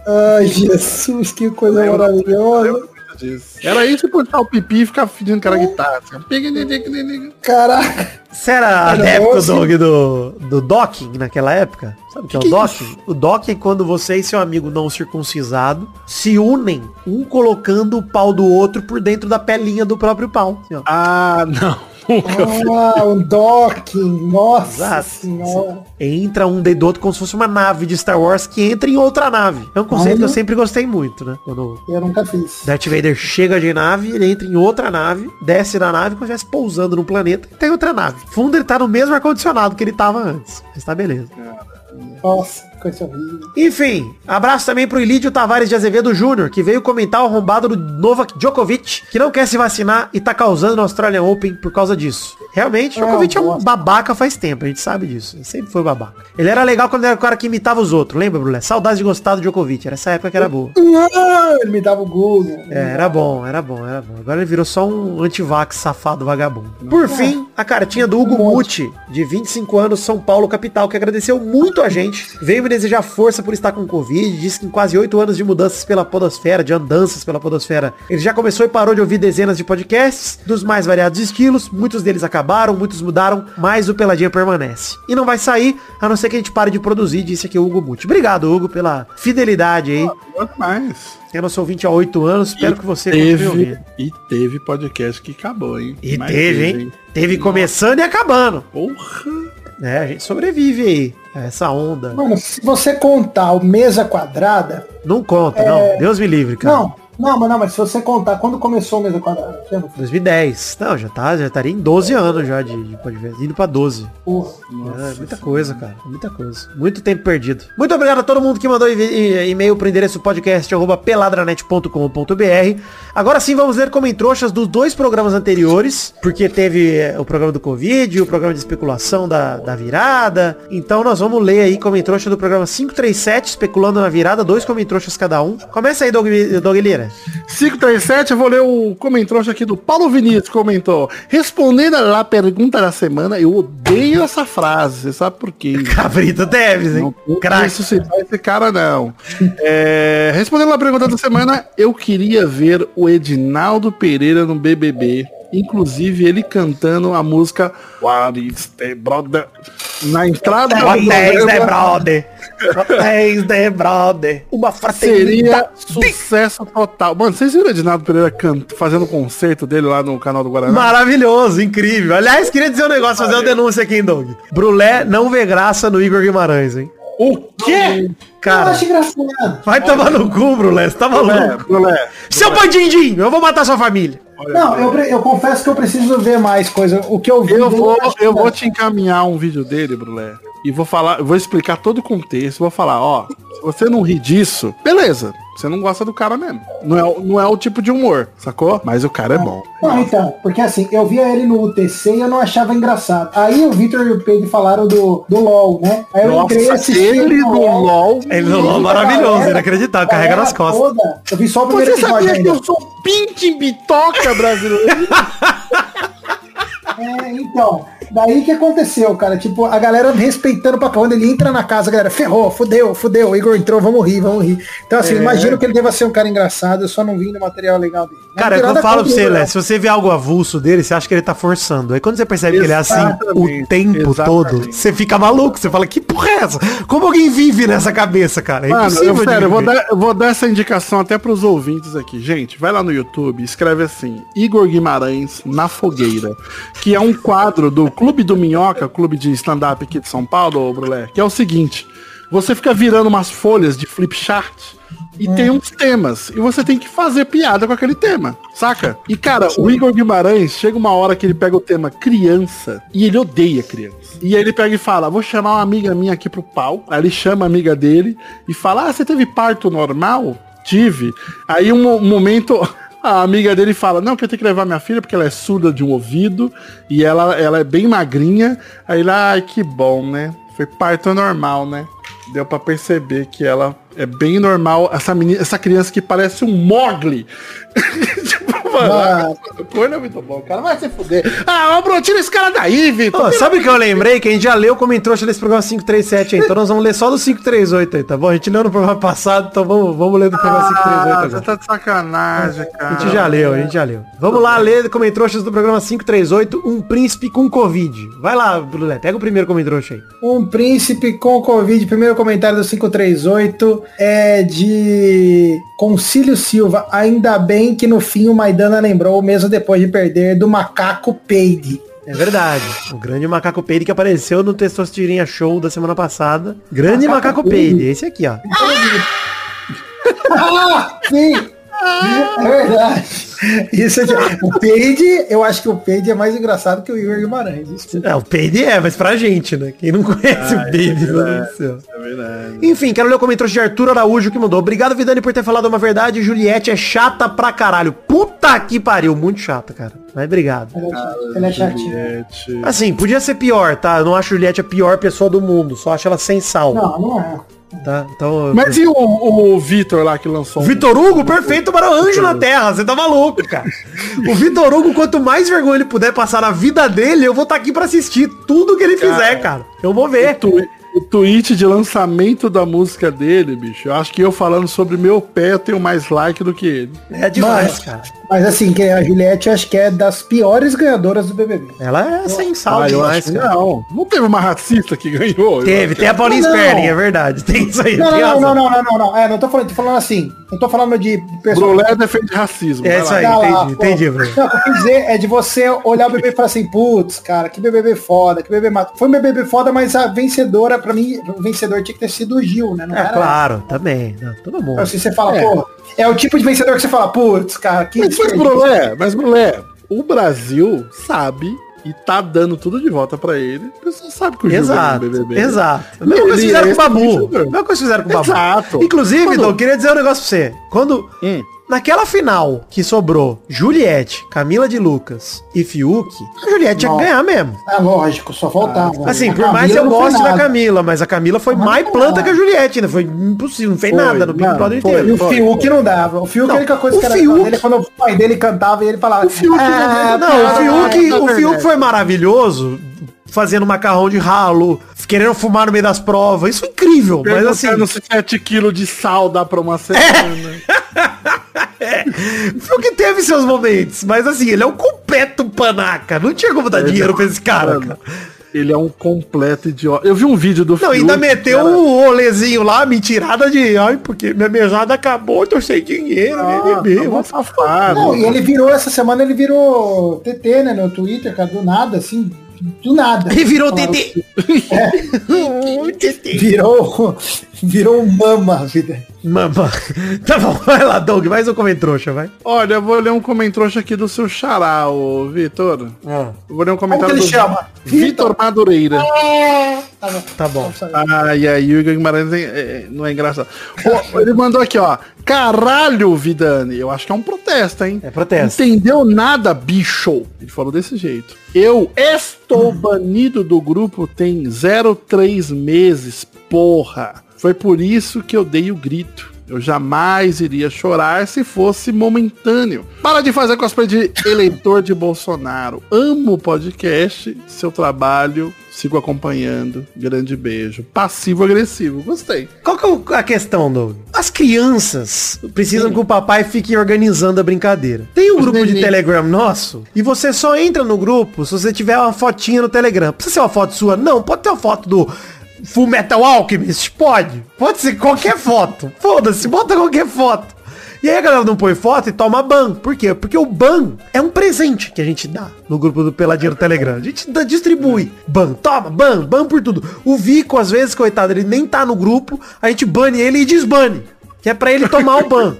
Ai, Jesus, que coisa maravilhosa. Disso. Era isso puxar o pipi e ficar fingindo que era guitarra. Assim. Caraca. Você era adepto. Doug, do, do docking naquela época? Sabe o que, é o Que é docking? O docking é quando você e seu amigo não circuncisado se unem, um colocando o pau do outro por dentro da pelinha do próprio pau. Assim. Ah, não. Ah, um docking. Nossa Exato. senhora. Entra um dentro do outro como se fosse uma nave de Star Wars que entra em outra nave. É um conceito que eu sempre gostei muito, né? Quando Eu nunca fiz. Darth Vader chega de nave, ele entra em outra nave, desce da nave, como se estivesse pousando no planeta e tem outra nave. Fundo ele tá no mesmo ar-condicionado que ele tava antes. Mas tá beleza. Nossa, coisa horrível. Enfim, abraço também pro Ilídio Tavares de Azevedo Júnior, que veio comentar o arrombado do Novak Djokovic, que não quer se vacinar e tá causando no Australian Open por causa disso. Realmente, Ah, Djokovic é um babaca faz tempo, a gente sabe disso. Ele sempre foi babaca. Ele era legal quando era o cara que imitava os outros, lembra, Brulé? Saudades de gostar do Djokovic, era essa época que era boa. Ah, ele me dava o Google. É, era bom, era bom, era bom. Agora ele virou só um antivax safado vagabundo. Por fim, a cartinha do Hugo Muti, de 25 anos, São Paulo, capital, que agradeceu muito a gente. Veio me desejar força por estar com Covid. Disse que em quase 8 anos de mudanças pela podosfera, de andanças pela podosfera, ele já começou e parou de ouvir dezenas de podcasts dos mais variados estilos. Muitos deles acabaram, muitos mudaram, mas o Peladinha permanece. E não vai sair, a não ser que a gente pare de produzir, disse aqui o Hugo Muti. Obrigado, Hugo, pela fidelidade aí. Bom demais. Eu não sou 20 há 8 anos, espero E que você continue teve, e teve podcast que acabou, hein? E Mas teve, hein? Teve começando e acabando. Porra. É, a gente sobrevive aí. a Essa onda. Mano, se você contar o mesa quadrada. Não conta, não. Deus me livre, cara. Não, não, mas não, mas se você contar quando começou o mesa quadrada, você não 2010. Não, já tá, já estaria em 12 anos já de, de podcast. Indo pra 12. porra. é, muita coisa, cara. Muita coisa. Muito tempo perdido. Muito obrigado a todo mundo que mandou e-mail pro endereço podcast arroba peladranet.com.br. Agora sim vamos ler comentroxas dos dois programas anteriores, porque teve é, o programa do Covid, o programa de especulação da, da virada. Então nós vamos ler aí comentroxa do programa 537, especulando na virada, dois comentroxas cada um. Começa aí, Doug, Doug Lira. 537, eu vou ler o comentário aqui do Paulo Vinícius, comentou. Respondendo a pergunta da semana, eu odeio essa frase. Você sabe por quê? Cabrito Teves, hein? Não vou ressuscitar esse cara, não. É, respondendo a pergunta da semana, eu queria ver o Edinaldo Pereira no BBB. Inclusive ele cantando a música What is the brother? Na entrada do What is the brother? What is the brother? Uma seria fraternidade. sucesso total. Mano, vocês viram o Edinaldo Pereira canta, fazendo o concerto dele lá no canal do Guaraná? Maravilhoso, incrível. Aliás, queria dizer um negócio, fazer uma denúncia aqui, hein, Doug. Brulé não vê graça no Igor Guimarães, hein? O quê? Eu Cara, acho engraçado. vai tomar no cu, Brulé. Você tá maluco? Brulé. Seu bandidinho, eu vou matar sua família. Não, eu, eu confesso que eu preciso ver mais coisa. O que eu vi. Eu vou, eu vou te encaminhar um vídeo dele, Brulé. E vou falar, eu vou explicar todo o contexto. Vou falar, ó, se você não rir disso, beleza. Você não gosta do cara mesmo. Não é, o- não é o tipo de humor, sacou? Mas o cara é bom. Não, então, porque assim, eu via ele no UTC e eu não achava engraçado. Aí o Vitor e o Pedro falaram do, do LOL, né? Aí eu entrei e Nossa, assisti ele no no LOL. Ele no LOL a maravilhoso, galera- inacreditável, carrega nas costas. toda- eu vi só o primeiro Você episódio sabia que ainda. eu sou pinte bitoca brasileiro? É, então, daí que aconteceu, cara? Tipo, a galera respeitando pra quando ele entra na casa, a galera, ferrou, fudeu, fudeu, o Igor entrou, vamos rir, vamos rir. Então, assim, imagino que ele deva ser um cara engraçado, eu só não vi no material legal dele. Não Cara, é eu falo pra você, Lé, se você vê algo avulso dele, você acha que ele tá forçando. Aí quando você percebe que ele é assim o Exatamente, tempo exatamente. todo, você fica maluco. Você fala, que porra é essa? Como alguém vive nessa cabeça, cara? É Mano, impossível eu, sério, eu vou, dar, eu vou dar essa indicação até pros ouvintes aqui. Gente, vai lá no YouTube, escreve assim, Igor Guimarães na fogueira, que é um quadro do Clube do Minhoca, clube de stand-up aqui de São Paulo, Brulé, que é o seguinte, você fica virando umas folhas de flip chart e tem uns temas, e você tem que fazer piada com aquele tema, saca? E cara, o Igor Guimarães, chega uma hora que ele pega o tema criança, e ele odeia criança. E aí ele pega e fala, vou chamar uma amiga minha aqui pro pau. Aí ele chama a amiga dele e fala, ah, você teve parto normal? Tive. Aí um mo- momento, a amiga dele fala, não, que eu tenho que levar minha filha porque ela é surda de um ouvido e ela, ela é bem magrinha. Aí ele, ai, que bom, né? Foi parto normal, né? Deu pra perceber que ela é bem normal. Essa menina, essa criança que parece um Mogli. Tipo, mano. O corno é muito bom. O cara vai se fuder. Ah, Bruno, tira esse cara daí, Vitor. Ô, sabe o que eu lembrei? Que a gente já leu como entrou nesse programa 537 aí. Então nós vamos ler só do 538 aí, tá bom? A gente leu no programa passado, então vamos, vamos ler do programa 538 Ah, agora. você tá de sacanagem, A cara. gente já leu, a gente já leu. Vamos lá ler comentroxas do programa 538, um príncipe com Covid. Vai lá, Brulé, pega o primeiro comentroxa aí. Um príncipe com Covid, primeiro comentário do 538 é de Concílio Silva. Ainda bem que no fim o Maidana lembrou, mesmo depois de perder, do macaco Peide. É verdade. O grande macaco peide que apareceu no Testostirinha Show da semana passada. Grande macaco, Macaco peide. Peide. Esse aqui, ó. Ah, sim! É verdade. Isso é de... O Peide, eu acho que o Peide é mais engraçado que o Igor Guimarães. Desculpa. É, o peide é, mas pra gente, né? Quem não conhece o peide. É verdade. Enfim, quero ler o comentário de Arthur Araújo que mandou. Obrigado, Vidani, por ter falado uma verdade. Juliette é chata pra caralho. Puta que pariu. Muito chata, cara. Mas obrigado. Ele é é. Juliette. Assim, podia ser pior, tá? Eu não acho Juliette a pior pessoa do mundo. Só acho ela sem sal, Não, não é. Tá? Então... Mas e o, o Vitor lá que lançou? O Vitor Hugo, perfeito para o anjo na terra. Você tá maluco, cara. O Vitor Hugo, quanto mais vergonha ele puder passar na vida dele, eu vou estar aqui pra assistir tudo que ele fizer, cara. Eu vou ver. Tu- o tweet de lançamento da música dele, bicho. Eu acho que eu falando sobre meu pé eu tenho mais like do que ele. É demais, Mas- cara. Mas assim, que a Juliette acho que é das piores ganhadoras do BBB. Ela é sem sal Ah, eu demais, acho que cara. não. Não teve uma racista que ganhou. Teve, tem a Paulinha. Sperling, é verdade. Tem isso aí. Não, não, não, não, não, não, não. É, não tô falando, tô falando assim. Não tô falando de. Brulé defende racismo. É isso aí, lá, entendi, pô. entendi, Bruno. Não, o que eu quis dizer é de você olhar o BBB e falar assim, putz, cara, que BBB foda, que BBB mata. Foi um BBB foda, mas a vencedora, pra mim, o vencedor tinha que ter sido o Gil, né? Não É, era claro, também. Não, todo mundo. Assim, você fala, É. pô, é o tipo de vencedor que você fala, putz, cara, que Mas, mas. Brulé, mas Brulé, o Brasil sabe e tá dando tudo de volta pra ele. O pessoal sabe que o Gil Exato, BBB. exato. Ele Mesma coisa é fizeram com o Babu. Mesma coisa fizeram com o Babu. Exato. Inclusive, Quando- Dom, eu queria dizer um negócio pra você. Quando, Hum. Naquela final que sobrou Juliette, Camila de Lucas e Fiuk, a Juliette tinha que ganhar mesmo. É lógico, só faltava. Assim, por mais eu não goste da nada. Camila, mas a Camila foi mais planta que a Juliette, né? Foi impossível, não fez Foi, nada no Big não, Brother foi. E inteiro. o Fiuk não dava. O Fiuk, Não, a única coisa o que era Fiuk- dele é quando o pai dele cantava e ele falava. O Fiuk É, não, o Fiuk, o Fiuk foi maravilhoso, fazendo macarrão de ralo, querendo fumar no meio das provas. Isso é incrível, mas assim, Perguntando se 7 quilos de sal dá pra uma semana. O Fiuk teve seus momentos, mas assim, ele é um completo panaca. Não tinha como dar dinheiro pra esse cara, cara. Ele é um completo idiota. Eu vi um vídeo do Não, ainda meteu o rolezinho lá, mentirada de, ai, porque minha mesada acabou, tô sem dinheiro, bebê. um safado. Não, e ele virou, essa semana ele virou TT, né, no Twitter, cara, do nada, assim, do nada. Ele virou TT. que Virou, virou um mama, vida. Mama. Tá bom, vai lá, Doug, mais um comentrouxa, vai. Olha, eu vou ler um comentário aqui do seu xará, ô Vitor. Eu vou ler um Como que comentário ele do chama? Vitor Madureira. Tá bom. Tá bom. Ai, ai, o Igor Guimarães é- é- não é engraçado. Ele mandou aqui, ó. Caralho, Vidani. Eu acho que é um protesto, hein? É protesto. Entendeu nada, bicho? Ele falou desse jeito. Eu estou banido do grupo tem 03 meses, porra. Foi por isso que eu dei o grito. Eu jamais iria chorar se fosse momentâneo. Para de fazer cosplay de eleitor de Bolsonaro. Amo o podcast, seu trabalho, sigo acompanhando. Grande beijo. Passivo-agressivo, gostei. Qual que é a questão, Doug? As crianças precisam que o papai fique organizando a brincadeira. Tem um Os grupo de. Telegram nosso e você só entra no grupo se você tiver uma fotinha no Telegram. Precisa ser uma foto sua? Não, pode ter uma foto do Full Metal Alchemist? Pode. Pode ser qualquer foto. Foda-se, bota qualquer foto. E aí a galera não põe foto e toma ban. Por quê? Porque o ban é um presente que a gente dá no grupo do Peladinho Telegram. A gente dá- distribui. Ban, toma, ban, ban por tudo. O Vico, às vezes, coitado, ele nem tá no grupo, a gente bane ele e desbane. Que é pra ele tomar o ban.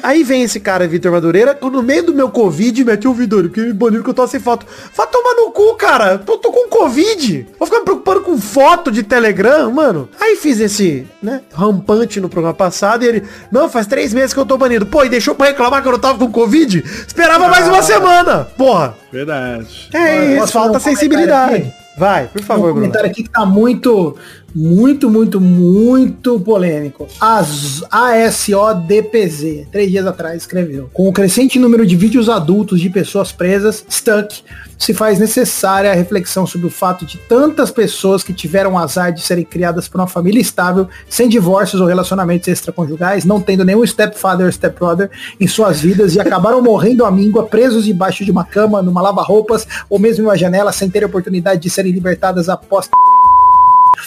Aí vem esse cara, Vitor Madureira, no meio do meu Covid, mete o Vitor, porque me baniram que eu tô sem foto. Vai tomar no cu, cara. Eu tô com Covid. Vou ficar me preocupando com foto de Telegram, mano. Aí fiz esse, né, rampante no programa passado e ele, não, faz três meses que eu tô banido. Pô, e deixou pra reclamar que eu não tava com Covid? Esperava mais uma semana, porra. Verdade. É isso, Posso falta sensibilidade. aqui? Vai, por favor, um Bruno. comentário aqui que tá muito, muito, muito, muito polêmico. As ASODPZ, três dias atrás, escreveu. Com o crescente número de vídeos adultos de pessoas presas, stuck, se faz necessária a reflexão sobre o fato de tantas pessoas que tiveram o azar de serem criadas por uma família estável, sem divórcios ou relacionamentos extraconjugais, não tendo nenhum stepfather ou stepbrother em suas vidas e acabaram morrendo à míngua, presos debaixo de uma cama, numa lava-roupas ou mesmo em uma janela, sem ter oportunidade de serem libertadas após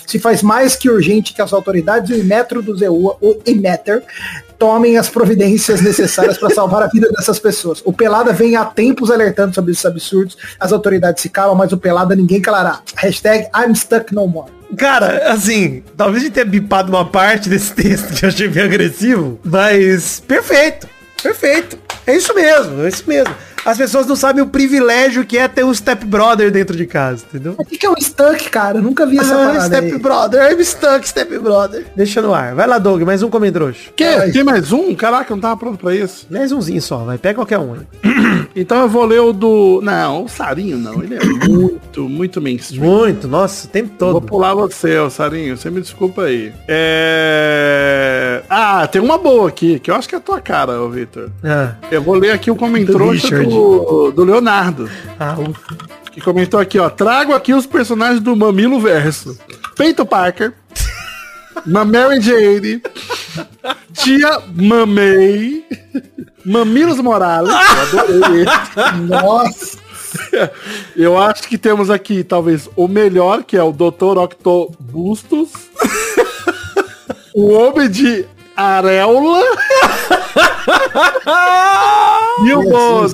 se faz mais que urgente que as autoridades e o Imetro do ZEUA, o Imeter, tomem as providências necessárias para salvar a vida dessas pessoas. O Pelada vem há tempos alertando sobre esses absurdos, as autoridades se calam, mas o Pelada ninguém calará. Hashtag I'm stuck no more. Cara, assim, talvez gente tenha bipado uma parte desse texto que eu achei bem agressivo, mas perfeito, perfeito. É isso mesmo, é isso mesmo. As pessoas não sabem o privilégio que é ter um stepbrother dentro de casa, entendeu? O que, que é um stuck, cara? Eu nunca vi essa Ah, parada aí. stepbrother, I'm stuck, stepbrother. Deixa no ar. Vai lá, Doug, mais um comentário. Que? Tem mais um? Caraca, eu não tava pronto pra isso. Mais umzinho só, vai. Pega qualquer um. aí. Então eu vou ler o do... Não, o Sarinho não. Ele é muito, muito mainstream. Muito, nossa, o tempo Vou todo. pular você, ô Sarinho. Você me desculpa aí. É... Ah, tem uma boa aqui, que eu acho que é a tua cara, ô Victor. Ah, Eu vou ler aqui o comentário Do. Do, do Leonardo. ah. Que comentou aqui, ó. Trago aqui os personagens do Mamilo Verso. Peito Parker. Mary Jane. Tia Mamei. Mamilos Morales. Eu adorei esse. Nossa. Eu acho que temos aqui talvez o melhor, que é o Dr. Octobustos. o Homem de Areola. e o Bônus.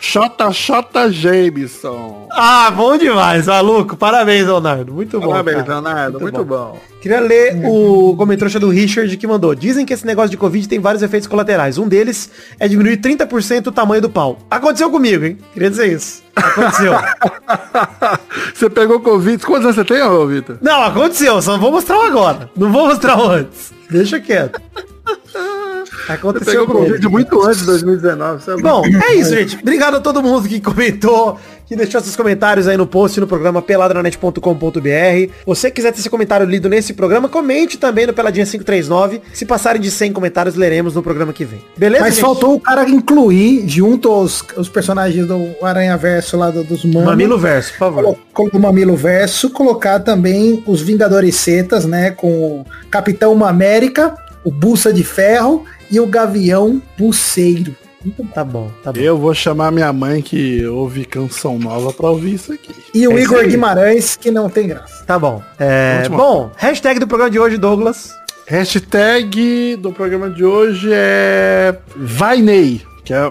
JJ Jameson. Ah, bom demais, maluco. Parabéns, Leonardo. Muito bom. Parabéns, cara. Leonardo. Muito, bom. Queria ler o comentário do Richard que mandou. Dizem que esse negócio de Covid tem vários efeitos colaterais. Um deles é diminuir 30% o tamanho do pau. Aconteceu comigo, hein? Queria dizer isso. Aconteceu. você pegou Covid. Quantos anos você tem, ô Vitor? Não, aconteceu. Só não vou mostrar agora. Não vou mostrar antes. Deixa quieto. Você Aconteceu pegou comigo. Covid muito antes de 2019. Você é. Bom, é isso, gente. Obrigado a todo mundo que comentou, que deixou seus comentários aí no post no programa peladranet.com.br. Você quiser ter seu comentário lido nesse programa, comente também no Peladinha 539. Se passarem de 100 comentários, leremos no programa que vem. Beleza, Mas gente? faltou o cara incluir, junto aos os personagens do Aranha Verso lá do- dos manos. Mamilo Verso, por favor. Colocou o Mamilo Verso, colocar também os Vingadores Cetas, né? Com o Capitão América, o Bussa de Ferro e o Gavião Buceiro. Tá bom, tá bom. Eu vou chamar minha mãe que ouve canção nova pra ouvir isso aqui. E o É Igor aí. Guimarães, que não tem graça. Tá bom. É, bom, hashtag do programa de hoje, Douglas. Hashtag do programa de hoje é Vai Ney, que é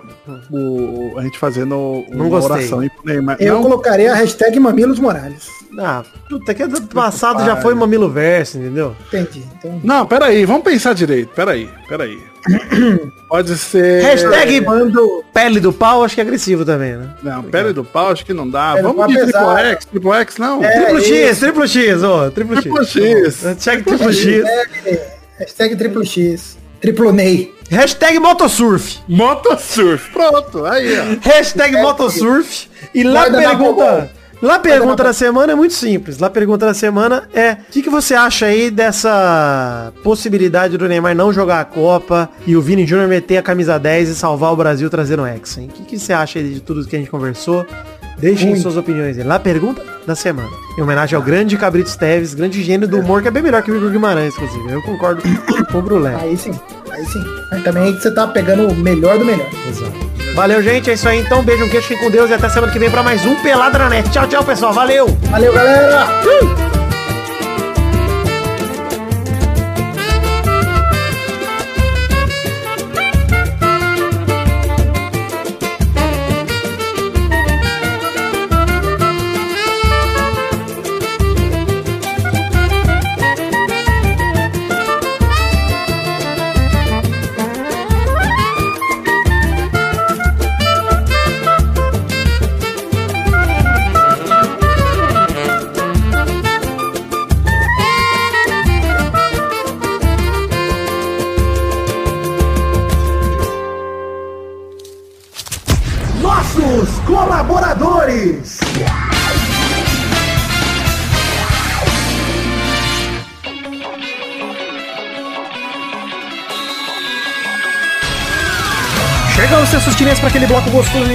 o, a gente fazendo uma gostei. oração aí pro Neymar. Eu Não, colocaria a hashtag Mamilos Morales. Ah, puta, que do passado já foi Mamilo Verso, entendeu? Entendi. Então, não, peraí, vamos pensar direito. Peraí, peraí. Pode ser. Hashtag mando pele do pau, acho que é agressivo também, né? Não, pele do pau, acho que não dá. Pele vamos pau de triple. X, triple X, não. É, Triplo X, isso. triplo X, ô, triplo X. Triplo X. Hashtag triplo X. hashtag, hashtag triplo X. Triplo Ney. Hashtag Motosurf. Motosurf. Pronto, aí, ó. Hashtag Motosurf. E lá Guarda pergunta. Lá pergunta da semana é muito simples. Lá pergunta da semana é: o que, que você acha aí dessa possibilidade do Neymar não jogar a Copa e o Vini Júnior meter a camisa 10 e salvar o Brasil trazendo o Hexa? hein? O que, que você acha aí de tudo que a gente conversou? Deixem Muito. suas opiniões aí. Lá pergunta da semana. Em homenagem ao grande Cabrito Esteves, grande gênio do humor, que é bem melhor que o Igor Guimarães, inclusive. Eu concordo com o Brulé. Aí sim. Aí sim. Mas também você tá pegando o melhor do melhor. Exato. Valeu, gente. É isso aí. Então, beijo, um queijo, fiquem com Deus e até semana que vem pra mais um Pelada na Net. Tchau, tchau, pessoal. Valeu! Valeu, galera!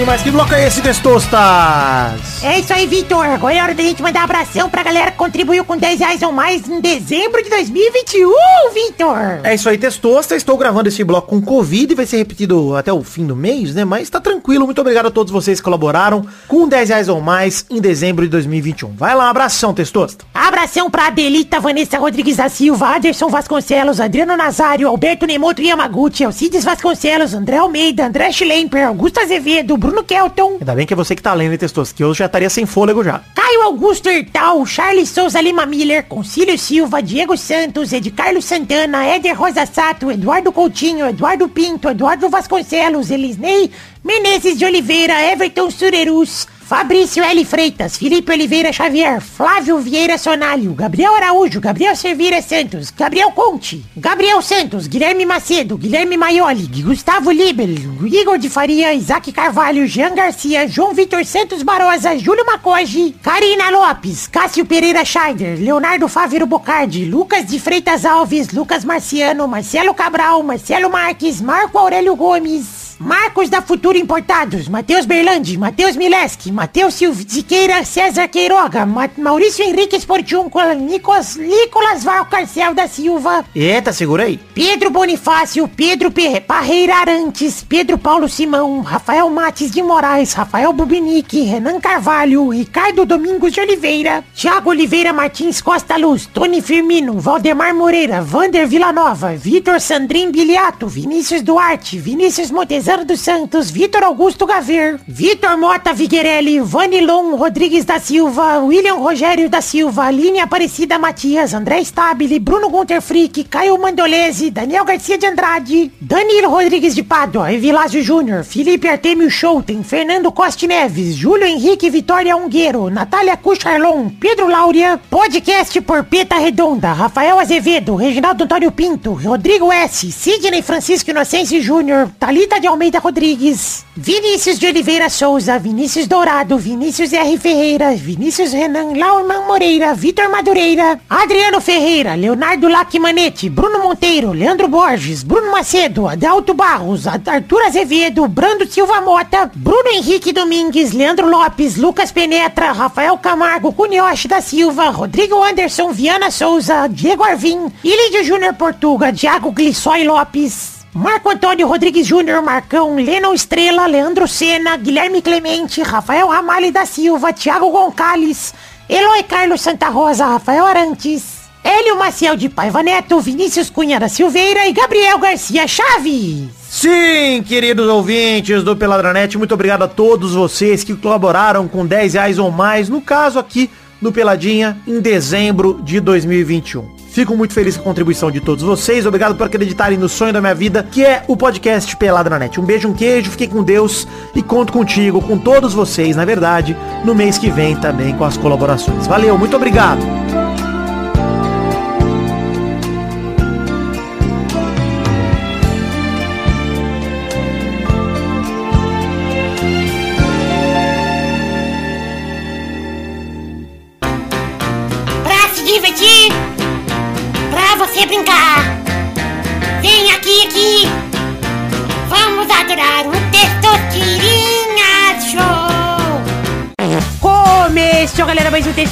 Demais. Que bloco é esse, Testostas? É isso aí, Vitor. Agora é hora da gente mandar um abração pra galera que contribuiu com 10 reais ou mais em dezembro de 2021, Vitor. É isso aí, Testosta. Estou gravando esse bloco com Covid e vai ser repetido até o fim do mês, né? Mas tá tranquilo. Muito obrigado a todos vocês que colaboraram com 10 reais ou mais em dezembro de 2021. Vai lá, abração, Testosta. Abração pra Adelita, Vanessa Rodrigues da Silva, Anderson Vasconcelos, Adriano Nazário, Alberto Nemoto Yamaguchi, Alcides Vasconcelos, André Almeida, André Schlemper, Augusto Azevedo, Bruno Kelton, Ainda bem que é você que tá lendo, hein, Testosta, que eu já estaria sem fôlego já. Caio Augusto Hertal, Charles Souza Lima Miller, Concílio Silva, Diego Santos, Ed Carlos Santana, Éder Rosa Sato, Eduardo Coutinho, Eduardo Pinto, Eduardo Vasconcelos, Elisnei Menezes de Oliveira, Everton Surerus, Fabrício L. Freitas, Felipe Oliveira Xavier, Flávio Vieira Sonalho, Gabriel Araújo, Gabriel Servira Santos, Gabriel Conte, Gabriel Santos, Guilherme Macedo, Guilherme Maioli, Gustavo Liber, Igor de Faria, Isaac Carvalho, Jean Garcia, João Vitor Santos Barosa, Júlio Macoge, Karina Lopes, Cássio Pereira Scheider, Leonardo Fávero Bocardi, Lucas de Freitas Alves, Lucas Marciano, Marcelo Cabral, Marcelo Marques, Marco Aurélio Gomes, Marcos da Futuro Importados, Matheus Berlandi, Matheus Mileski, Matheus Siqueira, César Queiroga, Ma Maurício Henrique Esportiúncula, Nicolas, Nicolas Valcarcel da Silva, Eita, segura aí. Pedro Bonifácio, Pedro Pe Parreira Arantes, Pedro Paulo Simão, Rafael Mates de Moraes, Rafael Bubinique, Renan Carvalho, Ricardo Domingos de Oliveira, Thiago Oliveira Martins Costa Luz, Tony Firmino, Valdemar Moreira, Vander Villanova, Vitor Sandrin Biliato, Vinícius Duarte, Vinícius Montezano dos Santos, Vitor Augusto Gaver, Vitor Mota Viguerelli, Vanilon Rodrigues da Silva, William Rogério da Silva, Aline Aparecida Matias, André Stabile, Bruno Gunter Frick, Caio Mandolese, Daniel Garcia de Andrade, Danilo Rodrigues de Pádua, Evilásio Júnior, Felipe Artemio Schouten, Fernando Costa Neves, Júlio Henrique Vitória Ungueiro, Natália Cucharlon, Pedro Láurea, podcast por Peta Redonda, Rafael Azevedo, Reginaldo Antônio Pinto, Rodrigo S, Sidney Francisco Inocêncio Júnior, Talita de Almeida Rodrigues, Vinícius de Oliveira Souza, Vinícius Dourado, Vinícius R. Ferreira, Vinícius Renan Lauman Moreira, Vitor Madureira, Adriano Ferreira, Leonardo Lacmanetti, Bruno Monteiro, Leandro Borges, Bruno Macedo, Adalto Barros, Arthur Azevedo, Brando Silva Mota, Bruno Henrique Domingues, Leandro Lopes, Lucas Penetra, Rafael Camargo, Cunioche da Silva, Rodrigo Anderson, Viana Souza, Diego Arvim, Ilídio Júnior Portuga, Diago Glissói Lopes, Marco Antônio Rodrigues Júnior, Marcão, Lennon Estrela, Leandro Sena, Guilherme Clemente, Rafael Ramalho da Silva, Thiago Gonçalves, Eloy Carlos Santa Rosa, Rafael Arantes, Hélio Maciel de Paiva Neto, Vinícius Cunha da Silveira e Gabriel Garcia Chaves. Sim, queridos ouvintes do Peladranet, muito obrigado a todos vocês que colaboraram com 10 reais ou mais, no caso aqui do Peladinha, em dezembro de 2021. Fico muito feliz com a contribuição de todos vocês. Obrigado por acreditarem no sonho da minha vida, que é o podcast Pelada na Net. Um beijo, um queijo, fiquem com Deus e conto contigo, com todos vocês, na verdade, no mês que vem também com as colaborações. Valeu, muito obrigado.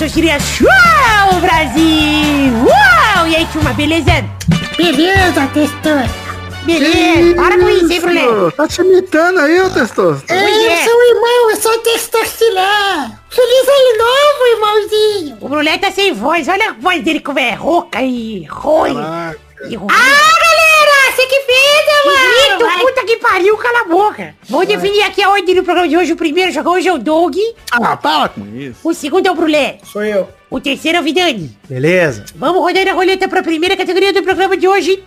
Um Testosterinha Show, Brasil. Uau! E aí, turma, beleza? Beleza, Testosta. Beleza, para com isso, hein, Brulé? Tá te imitando aí, ô Testoso? Eu sou o irmão, eu sou Testostilé. Feliz ano novo, irmãozinho. O Brulé tá sem voz, olha a voz dele como é rouca e ruim. E ruim. Ah, galera, você que fez, mano. Grito, puta que pariu, cala a boca. Vou definir aqui a ordem do programa de hoje. O primeiro jogador hoje é o Doug. Ah, para com isso. O segundo é o Brulé. Sou eu. O terceiro é o Vidani. Beleza? Vamos rodar a roleta para a primeira categoria do programa de hoje.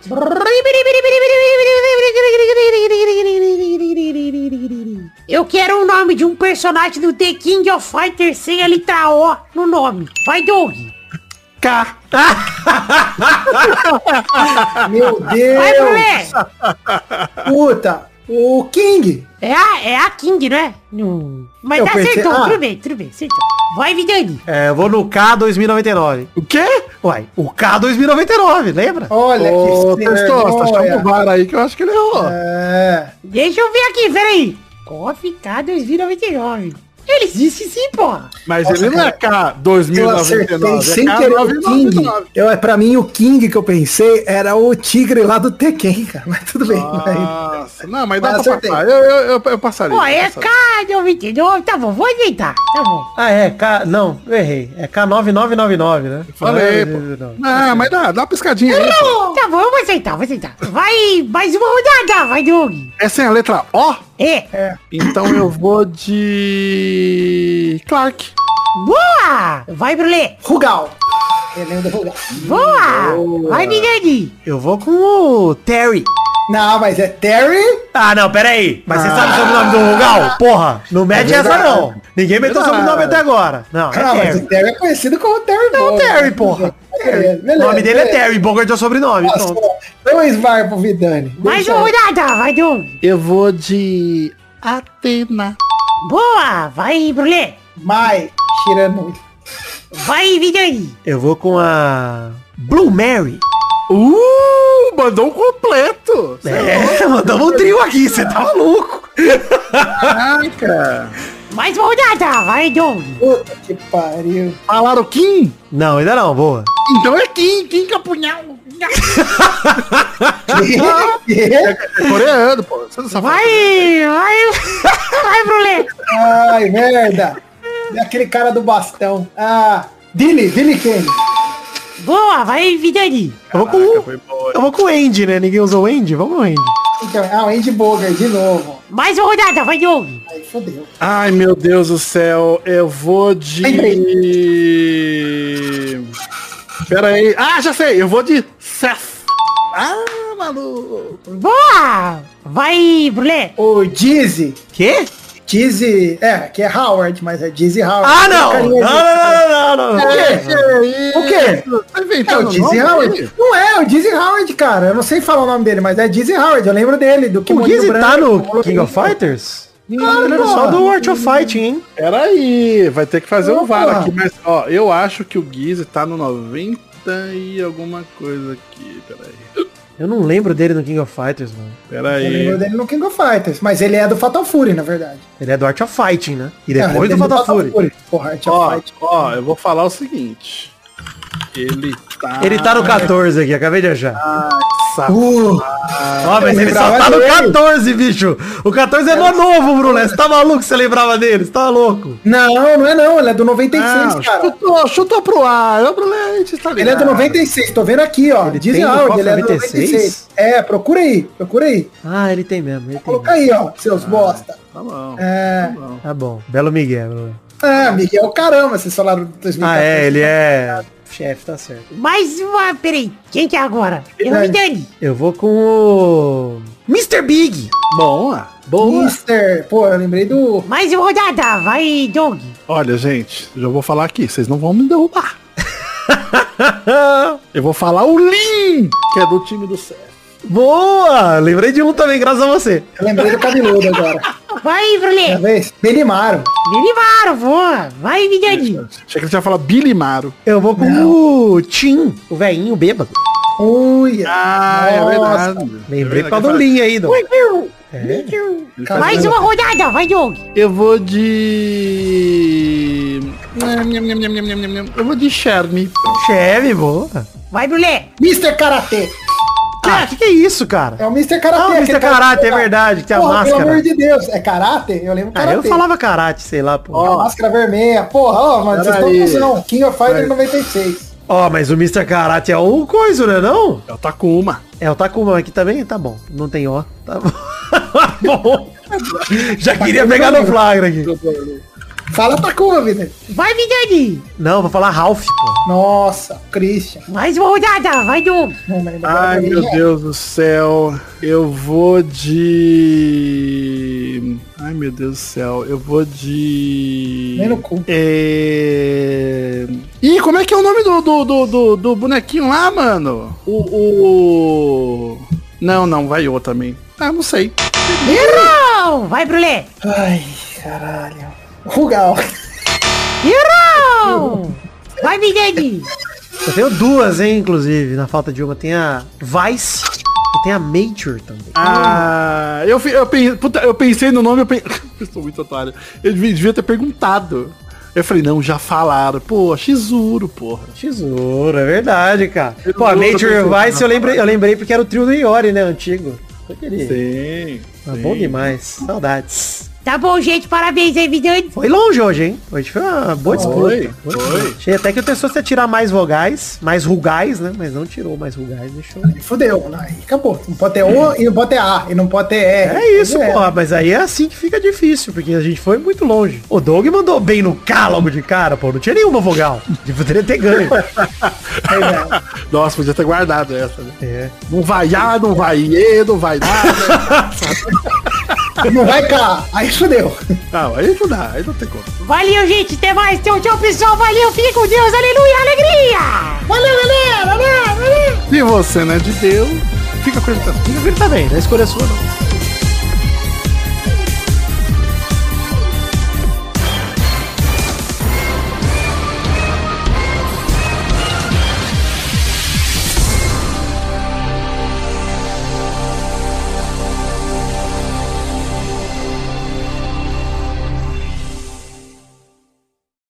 Eu quero o nome de um personagem do The King of Fighters sem a letra O no nome. Vai, Doug. K. Meu Deus. Puta. O King. É a, é a King, não é? Não. Mas Eu tá pensei- acertou, ah. tudo bem, tudo bem, acertou. Vai, Vidani. É, eu vou no K 2099. O quê? Uai, o K 2099, lembra? Olha Ô, que Testosta, chama o. VAR aí que eu acho que ele errou. É. Deixa eu ver aqui, peraí. Coffee K 2099. Ele disse sim, porra. Mas Nossa, ele não é cara, K Eu acertei 2099, sem é querer o King. 999. Eu, pra mim, o King que eu pensei era o tigre lá do Tekken, cara. Mas tudo bem. Nossa, não, mas dá Mas pra passar. Eu, eu, eu, eu passaria. Ó, é eu passaria. K 99. Tá bom, vou ajeitar. Tá bom. Ah, é, K. Não, eu errei. É K9999, né? Falei. Ah, mas dá, dá uma piscadinha aí. pô. Tá bom, eu vou aceitar, vou aceitar. Vai, mais uma rodada, vai, Doug. É sem a letra O? É. Então eu vou de. Clark. Boa! Vai, Brulé. Rugal. Eu lembro do Rugal. Boa! Vai, Vidani. Eu vou com o Terry. Não, mas é Terry. Ah, não, pera aí. Mas você sabe o sobrenome do Rugal? Porra, não mete essa verdade. não. Ninguém meteu o sobrenome até agora. Não, é Ah, mas Terry. o Terry é conhecido como Terry Não, Bogard. Terry, porra. É, O nome dele é Terry, Bogart é o sobrenome. Nossa, dois VAR pro Vidani. Mais uma eu- rodada, vai, Doug. Eu vou de. Atena. Boa! Vai, Brulé. Mai, Shirano. Vai, Vidani. Eu vou com a Blue Mary. Uh, mandou um completo. É, mandamos um trio aqui, você tá maluco. Caraca. Mais uma rodada, vai, Doug. Puta que pariu. Falaram Kim? Não, ainda não, boa. Então é Kim, Kim Capunhal. Que? É coreano, pô. Você não sabe. Vai, vai, vai, Brulé. Ai, merda. É aquele cara do bastão. Ah, Dilly, Dilly Kane. Boa, vai, Vidani. Eu vou com o- boa. eu vou com o Andy, né? Ninguém usou o Andy? Vamos no Andy. Então, ah, o Andy Bogart de novo. Mais uma rodada, vai, Doug. Aí fodeu. Ai, meu Deus do céu. Eu vou de... Pera aí. Ah, já sei. Eu vou de Seth. Ah, maluco. Boa! Vai, Brulé. O Dizzy. Quê? Dizzy. É, que é Howard, mas é Dizzy Howard. Ah, não! Não, não, não, não, não, não. O quê? O quê? É o Dizzy nome Howard? Não é, o Dizzy Howard, cara. Eu não sei falar o nome dele, mas é Dizzy Howard. Eu lembro dele, do que O Gizzy tá no King of Fighters? Não, ele era só do Art of Fighting, hein? Pera aí. Vai ter que fazer o VAR aqui. Mas, ó, eu acho que o Gizzy tá no 90 e alguma coisa aqui. Pera aí. Eu não lembro dele no King of Fighters, mano. Pera Eu lembro aí. dele no King of Fighters, mas ele é do Fatal Fury, na verdade. Ele é do Art of Fighting, né? E Não, depois ele do é Fatal Fury. Porra, Art of Ó, Fight. ó, eu vou falar o seguinte. Ele tá... Ele tá no 14 aqui, acabei de achar. Nossa, Uh, Ó, mas ele só tá no dele. 14, bicho. O 14 é no novo, Bruno. Você tá maluco que você lembrava dele? Você tá louco? não, não é não, ele é do 96, Não, cara. chutou, chutou pro ar. Eu, Brulete, tá? Ele é do 96, tô vendo aqui, ó. Ele Diz tem ele é do 96? 96. É, procura aí, procura aí. Ah, ele tem mesmo, ele tem Coloca mesmo. aí, ó, seus bosta. Tá bom. É, Tá bom. Tá bom. Belo Miguel, Bruno. é, Miguel, caramba, vocês falaram do 2014. Ah, é, ele é... Chefe, tá certo. Mais uma, peraí. Quem que é agora? Eu, É. Vidani. Eu vou com o... Mr. Big. Boa, boa. Mister, pô, eu lembrei do... Mais uma rodada, vai, Doug. Olha, gente, já vou falar aqui. Vocês não vão me derrubar. Eu vou falar o Lin, que é do time do Céu. Boa! Lembrei de um também, graças a você. Eu lembrei do cabeludo agora. Vai, Uma Brulé. vez? Benimaro. Delivaram, boa. Vai, Vidani. Achei que ele tinha falado Billy Maro. Eu vou com o Tim, o velhinho bêbado. Ui, Ah, é verdade. Lembrei É por causa do. Lin aí, Dom. É. Mais uma rodada, vai, Doug. Eu vou de... Eu vou de Shermie. Cheve, boa. Vai, Brulé. Mr. Karatê. Ah, que que é isso, cara? É o Mr. Karatê. Ah, o Mr. Karate, é verdade, que tem a Porra, pelo máscara. amor de Deus. É Karate? Eu lembro Ah, Karatê. eu falava karate, sei lá, pô. A Ó, máscara vermelha. Porra, ó, mas vocês estão com King of Fighters 96. mas o Mr. Karate é o coisa, né, não? É o Takuma. É, o Takuma aqui também, tá bom. Não tem ó. Tá bom. bom. Já queria pegar no flagra aqui. Fala Takuma, vida. Vai, Vidani. Não, vou falar Ralph, pô. Nossa, Christian. Mais uma rodada, vai, Doug. Não, mas agora Ai, meu. Deus do céu. Eu vou de... Ai, meu Deus do céu. Eu vou de... Nem no cu. É... Ih, como é que é o nome do, do, do, do, do bonequinho lá, mano? O, o... Não, não, vai eu também. Ah, não sei. Errou! Vai, Brulé. Ai, caralho. Rugal. Errou! Vai, Vidani. Eu tenho duas, hein, inclusive, na falta de uma. Tem a Vice e tem a Mature também. Ah, eu, eu, pen- puta, eu pensei no nome, eu, pen... eu sou muito otário. Eu devia, devia ter perguntado. Eu falei, não, já falaram. Pô, Shizuru, porra. Tesouro, é verdade, cara. Pô, a tesouro. Vice eu lembrei, eu lembrei porque era o trio do Iori, né, antigo. Eu queria. Sim. Ah, bom demais. Saudades. Tá bom, gente. Parabéns aí, Vidani. Foi longe hoje, hein? Hoje foi uma boa disputa. Foi, foi. Achei até que o pessoa ia tirar mais vogais, mais rugais, né? Mas não tirou mais rugais, deixou. Fudeu. Aí acabou. Não pode ter O e não pode ter A. E não pode ter R. É isso, É. porra, mas aí é assim que fica difícil, porque a gente foi muito longe. O Doug mandou bem no K logo de cara, pô, não tinha nenhuma vogal. De poderia ter ganho. Nossa, podia ter guardado essa, né? É. Não vai A, não vai E, não vai nada. Não vai cá. Aí fudeu. não, aí não dá, aí não tem como. Valeu, gente. Até mais. Tchau, tchau, pessoal. Valeu. Fique com Deus. Aleluia. Alegria. Valeu, galera. Valeu, valeu. Se você não é de Deus, fica com ele também. Fica com ele também, não escolha sua não.